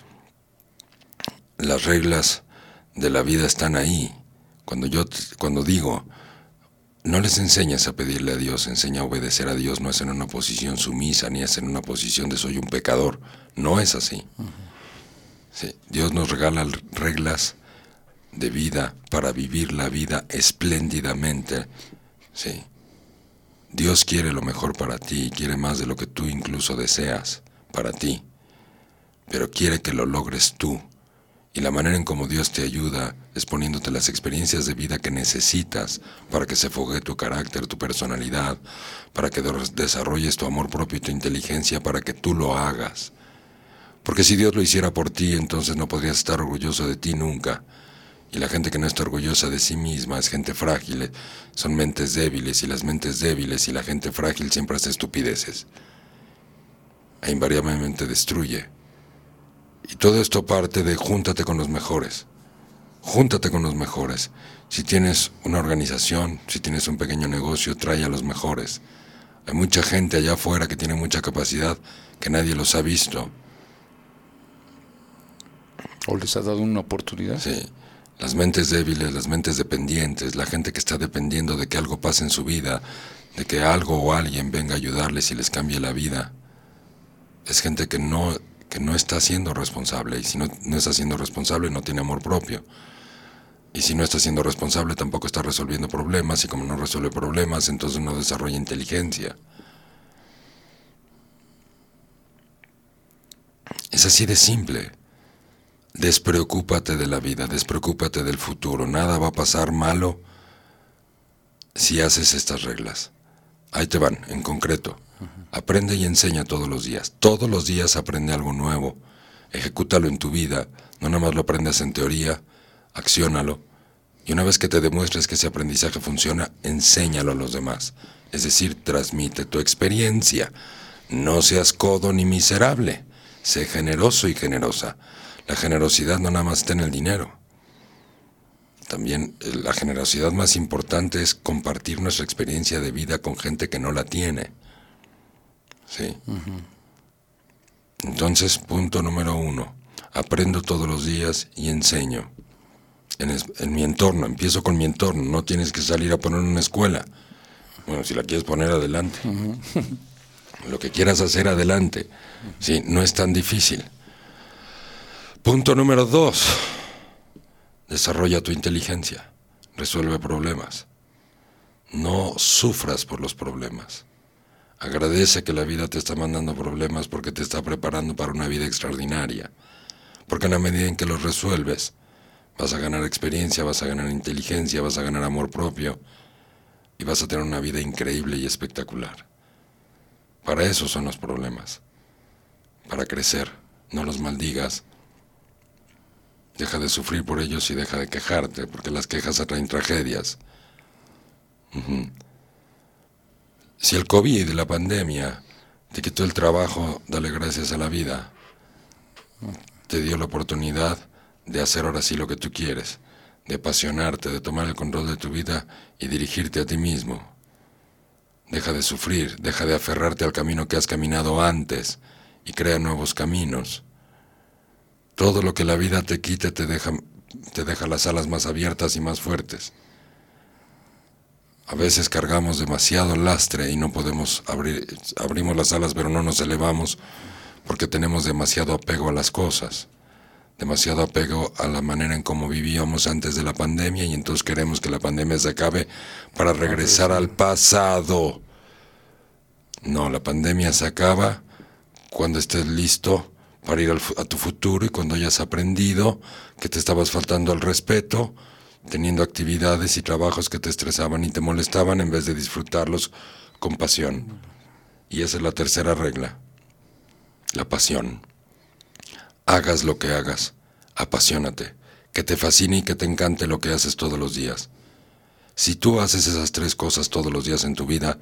[SPEAKER 1] las reglas de la vida están ahí. Cuando yo cuando digo, no les enseñas a pedirle a Dios, enseña a obedecer a Dios, no es en una posición sumisa, ni es en una posición de soy un pecador. No es así. Sí, Dios nos regala reglas de vida para vivir la vida espléndidamente. Sí. Dios quiere lo mejor para ti, quiere más de lo que tú incluso deseas para ti, pero quiere que lo logres tú. Y la manera en cómo Dios te ayuda es poniéndote las experiencias de vida que necesitas para que se fogue tu carácter, tu personalidad, para que des- desarrolles tu amor propio y tu inteligencia para que tú lo hagas. Porque si Dios lo hiciera por ti, entonces no podrías estar orgulloso de ti nunca. Y la gente que no está orgullosa de sí misma es gente frágil, eh, son mentes débiles y las mentes débiles y la gente frágil siempre hace estupideces. E invariablemente destruye. Y todo esto parte de júntate con los mejores. Júntate con los mejores. Si tienes una organización, si tienes un pequeño negocio, trae a los mejores. Hay mucha gente allá afuera que tiene mucha capacidad que nadie los ha visto.
[SPEAKER 2] ¿O les ha dado una oportunidad?
[SPEAKER 1] Sí, las mentes débiles, las mentes dependientes, la gente que está dependiendo de que algo pase en su vida, de que algo o alguien venga a ayudarles y les cambie la vida. Es gente que no, que no está siendo responsable y si no, no está siendo responsable no tiene amor propio. Y si no está siendo responsable tampoco está resolviendo problemas y como no resuelve problemas entonces no desarrolla inteligencia. Es así de simple. Despreocúpate de la vida, despreocúpate del futuro. Nada va a pasar malo si haces estas reglas. Ahí te van, en concreto. Aprende y enseña todos los días. Todos los días aprende algo nuevo. Ejecútalo en tu vida. No nada más lo aprendas en teoría, acciónalo. Y una vez que te demuestres que ese aprendizaje funciona, enséñalo a los demás. Es decir, transmite tu experiencia. No seas codo ni miserable. Sé generoso y generosa. La generosidad no nada más está en el dinero. También eh, la generosidad más importante es compartir nuestra experiencia de vida con gente que no la tiene. Sí. Entonces, punto número uno. Aprendo todos los días y enseño. En, mi entorno, empiezo con mi entorno. No tienes que salir a poner una escuela. Bueno, si la quieres poner adelante. Lo que quieras hacer adelante. Sí, no es tan difícil. Punto número dos. Desarrolla tu inteligencia. Resuelve problemas. No sufras por los problemas. Agradece que la vida te está mandando problemas porque te está preparando para una vida extraordinaria. Porque en la medida en que los resuelves, vas a ganar experiencia, vas a ganar inteligencia, vas a ganar amor propio y vas a tener una vida increíble y espectacular. Para eso son los problemas. Para crecer. No los maldigas. Deja de sufrir por ellos y deja de quejarte, porque las quejas atraen tragedias. Si el COVID, la pandemia, te quitó el trabajo, dale gracias a la vida. Te dio la oportunidad de hacer ahora sí lo que tú quieres, de apasionarte, de tomar el control de tu vida y dirigirte a ti mismo. Deja de sufrir, deja de aferrarte al camino que has caminado antes y crea nuevos caminos. Todo lo que la vida te quite te deja, te deja las alas más abiertas y más fuertes. A veces cargamos demasiado lastre y no podemos abrir, abrimos las alas pero no nos elevamos porque tenemos demasiado apego a las cosas, demasiado apego a la manera en cómo vivíamos antes de la pandemia y entonces queremos que la pandemia se acabe para regresar al pasado. No, la pandemia se acaba cuando estés listo para ir al a tu futuro y cuando hayas aprendido que te estabas faltando al respeto, teniendo actividades y trabajos que te estresaban y te molestaban en vez de disfrutarlos con pasión. Y esa es la tercera regla, la pasión. Hagas lo que hagas, apasionate, que te fascine y que te encante lo que haces todos los días. Si tú haces esas tres cosas todos los días en tu vida,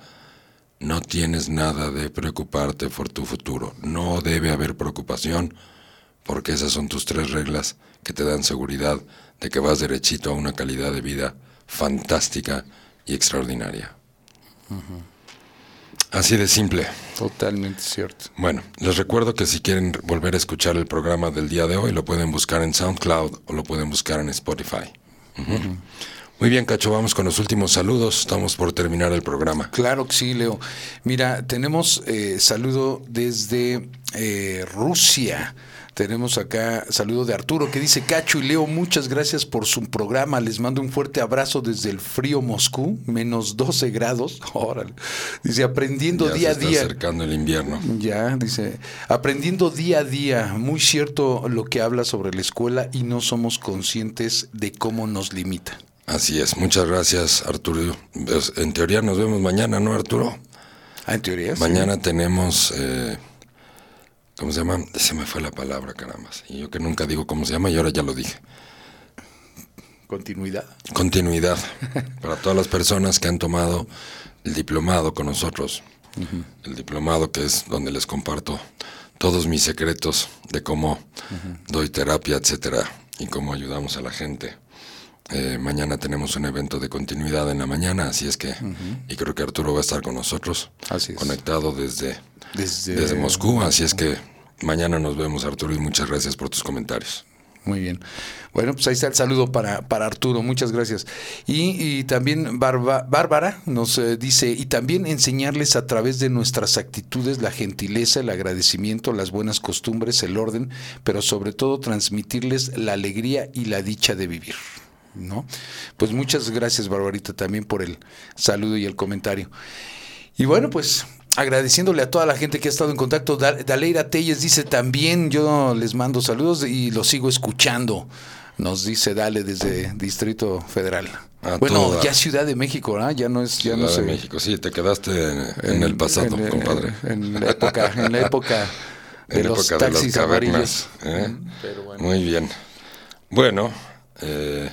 [SPEAKER 1] no tienes nada de preocuparte por tu futuro. No debe haber preocupación porque esas son tus tres reglas que te dan seguridad de que vas derechito a una calidad de vida fantástica y extraordinaria. Así de simple.
[SPEAKER 2] Totalmente cierto.
[SPEAKER 1] Bueno, les recuerdo que si quieren volver a escuchar el programa del día de hoy, lo pueden buscar en SoundCloud o lo pueden buscar en Spotify. Muy bien, Cacho, vamos con los últimos saludos. Estamos por terminar el programa.
[SPEAKER 2] Claro que sí, Leo. Mira, tenemos eh, saludo desde eh, Rusia. Tenemos acá saludo de Arturo que dice, Cacho y Leo, muchas gracias por su programa. Les mando un fuerte abrazo desde el frío Moscú, menos 12 grados. Órale. Dice, aprendiendo
[SPEAKER 1] Ya
[SPEAKER 2] día a
[SPEAKER 1] se está
[SPEAKER 2] día.
[SPEAKER 1] acercando el invierno.
[SPEAKER 2] Ya, dice, aprendiendo día a día, muy cierto lo que habla sobre la escuela y no somos conscientes de cómo nos limita.
[SPEAKER 1] Así es, muchas gracias, Arturo. Pues, En teoría nos vemos mañana, ¿no, Arturo?
[SPEAKER 2] Ah, en teoría. sí.
[SPEAKER 1] Mañana tenemos, eh, ¿cómo se llama? Se me fue la palabra, caramba. Y yo que nunca digo cómo se llama y ahora ya lo dije.
[SPEAKER 2] Continuidad.
[SPEAKER 1] Continuidad para todas las personas que han tomado el diplomado con nosotros. El diplomado que es donde les comparto todos mis secretos de cómo doy terapia, etcétera, y cómo ayudamos a la gente. Eh, mañana tenemos un evento de continuidad en la mañana, así es que, y creo que Arturo va a estar con nosotros,
[SPEAKER 2] Así es.
[SPEAKER 1] conectado desde,
[SPEAKER 2] Desde-
[SPEAKER 1] desde Moscú, así es que mañana nos vemos, Arturo, y muchas gracias por tus comentarios.
[SPEAKER 2] Muy bien. Bueno, pues ahí está el saludo para, para Arturo, muchas gracias. Y, y también Barba- Bárbara nos eh, dice, y también enseñarles a través de nuestras actitudes la gentileza, el agradecimiento, las buenas costumbres, el orden, pero sobre todo transmitirles la alegría y la dicha de vivir. ¿No? Pues muchas gracias, Barbarita, también por el saludo y el comentario. Y bueno, pues agradeciéndole a toda la gente que ha estado en contacto. Da- Daleira Telles dice también, yo les mando saludos y los sigo escuchando. Nos dice Dale desde Distrito Federal.
[SPEAKER 1] A
[SPEAKER 2] bueno,
[SPEAKER 1] toda-
[SPEAKER 2] ya Ciudad de México, ¿verdad? Ya no es, ya no
[SPEAKER 1] Ciudad
[SPEAKER 2] sé.
[SPEAKER 1] de México, sí, te quedaste en, en el pasado,
[SPEAKER 2] en-
[SPEAKER 1] compadre.
[SPEAKER 2] En, la época, en la época de
[SPEAKER 1] en la
[SPEAKER 2] los
[SPEAKER 1] época de
[SPEAKER 2] taxis
[SPEAKER 1] las cavernas. ¿eh?
[SPEAKER 2] Pero bueno.
[SPEAKER 1] Muy bien. Bueno, eh,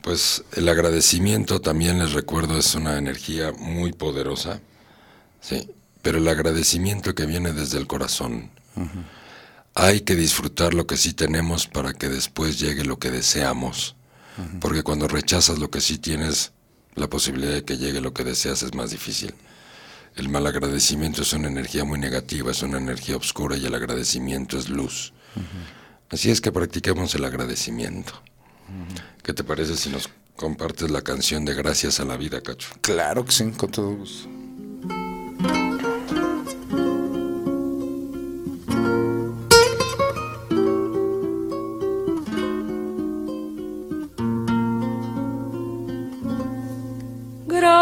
[SPEAKER 1] pues el agradecimiento también les recuerdo es una energía muy poderosa, sí, pero el agradecimiento que viene desde el corazón. Hay que disfrutar lo que sí tenemos para que después llegue lo que deseamos, porque cuando rechazas lo que sí tienes, la posibilidad de que llegue lo que deseas es más difícil. El mal agradecimiento es una energía muy negativa, es una energía oscura y el agradecimiento es luz. Así es que practiquemos el agradecimiento. ¿Qué te parece si nos compartes la canción de Gracias a la vida, Cacho?
[SPEAKER 2] Claro que sí, con todo gusto.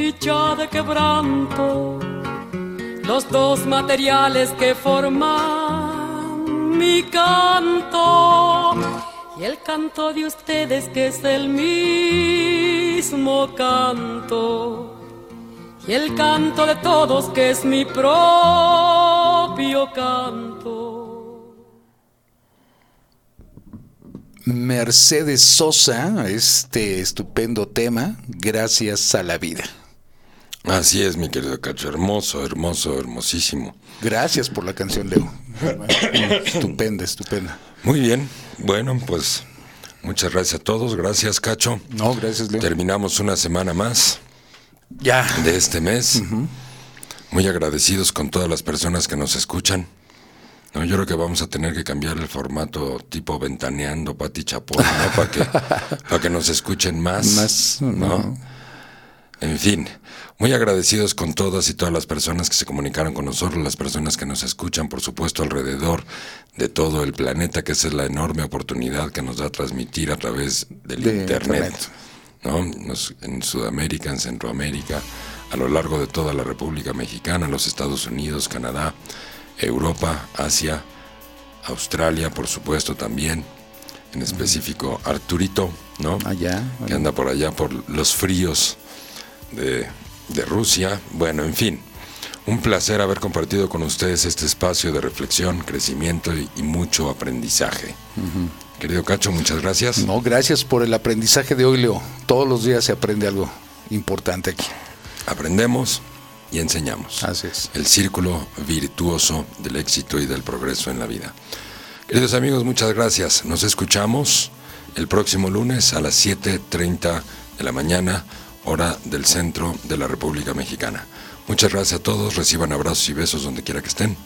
[SPEAKER 8] dicha de quebranto, los dos materiales que forman mi canto y el canto de ustedes que es el mismo canto y el canto de todos que es mi propio canto.
[SPEAKER 2] Mercedes Sosa, este estupendo tema, gracias a la vida.
[SPEAKER 1] Así es, mi querido Cacho, hermoso, hermoso, hermosísimo.
[SPEAKER 2] Gracias por la canción, Leo. estupenda, estupenda.
[SPEAKER 1] Muy bien, bueno, pues muchas gracias a todos, gracias Cacho.
[SPEAKER 2] No, gracias, Leo.
[SPEAKER 1] Terminamos una semana más
[SPEAKER 2] Ya.
[SPEAKER 1] de este mes. Muy agradecidos con todas las personas que nos escuchan. No, yo creo que vamos a tener que cambiar el formato tipo ventaneando, Pati Chapón, ¿no? Para que, para que nos escuchen más.
[SPEAKER 2] Más,
[SPEAKER 1] ¿no?
[SPEAKER 2] no.
[SPEAKER 1] En fin, muy agradecidos con todas y todas las personas que se comunicaron con nosotros, las personas que nos escuchan, por supuesto, alrededor de todo el planeta, que esa es la enorme oportunidad que nos da transmitir a través del
[SPEAKER 2] De
[SPEAKER 1] Internet.
[SPEAKER 2] Internet.
[SPEAKER 1] ¿no? Nos- en Sudamérica, en Centroamérica, a lo largo de toda la República Mexicana, los Estados Unidos, Canadá, Europa, Asia, Australia, por supuesto también, en específico Arturito, ¿no?
[SPEAKER 2] Allá.
[SPEAKER 1] que anda por allá por los fríos de, de Rusia. Bueno, en fin, un placer haber compartido con ustedes este espacio de reflexión, crecimiento y, y mucho aprendizaje. Querido Cacho, muchas gracias.
[SPEAKER 2] No, gracias por el aprendizaje de hoy, Leo. Todos los días se aprende algo importante aquí.
[SPEAKER 1] Aprendemos y enseñamos.
[SPEAKER 2] Así es.
[SPEAKER 1] El círculo virtuoso del éxito y del progreso en la vida. Queridos amigos, muchas gracias. Nos escuchamos el próximo lunes a las 7.30 de la mañana, hora del centro de la República Mexicana. Muchas gracias a todos. Reciban abrazos y besos donde quiera que estén.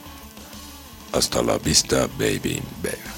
[SPEAKER 1] Hasta la vista, baby.
[SPEAKER 2] Venga.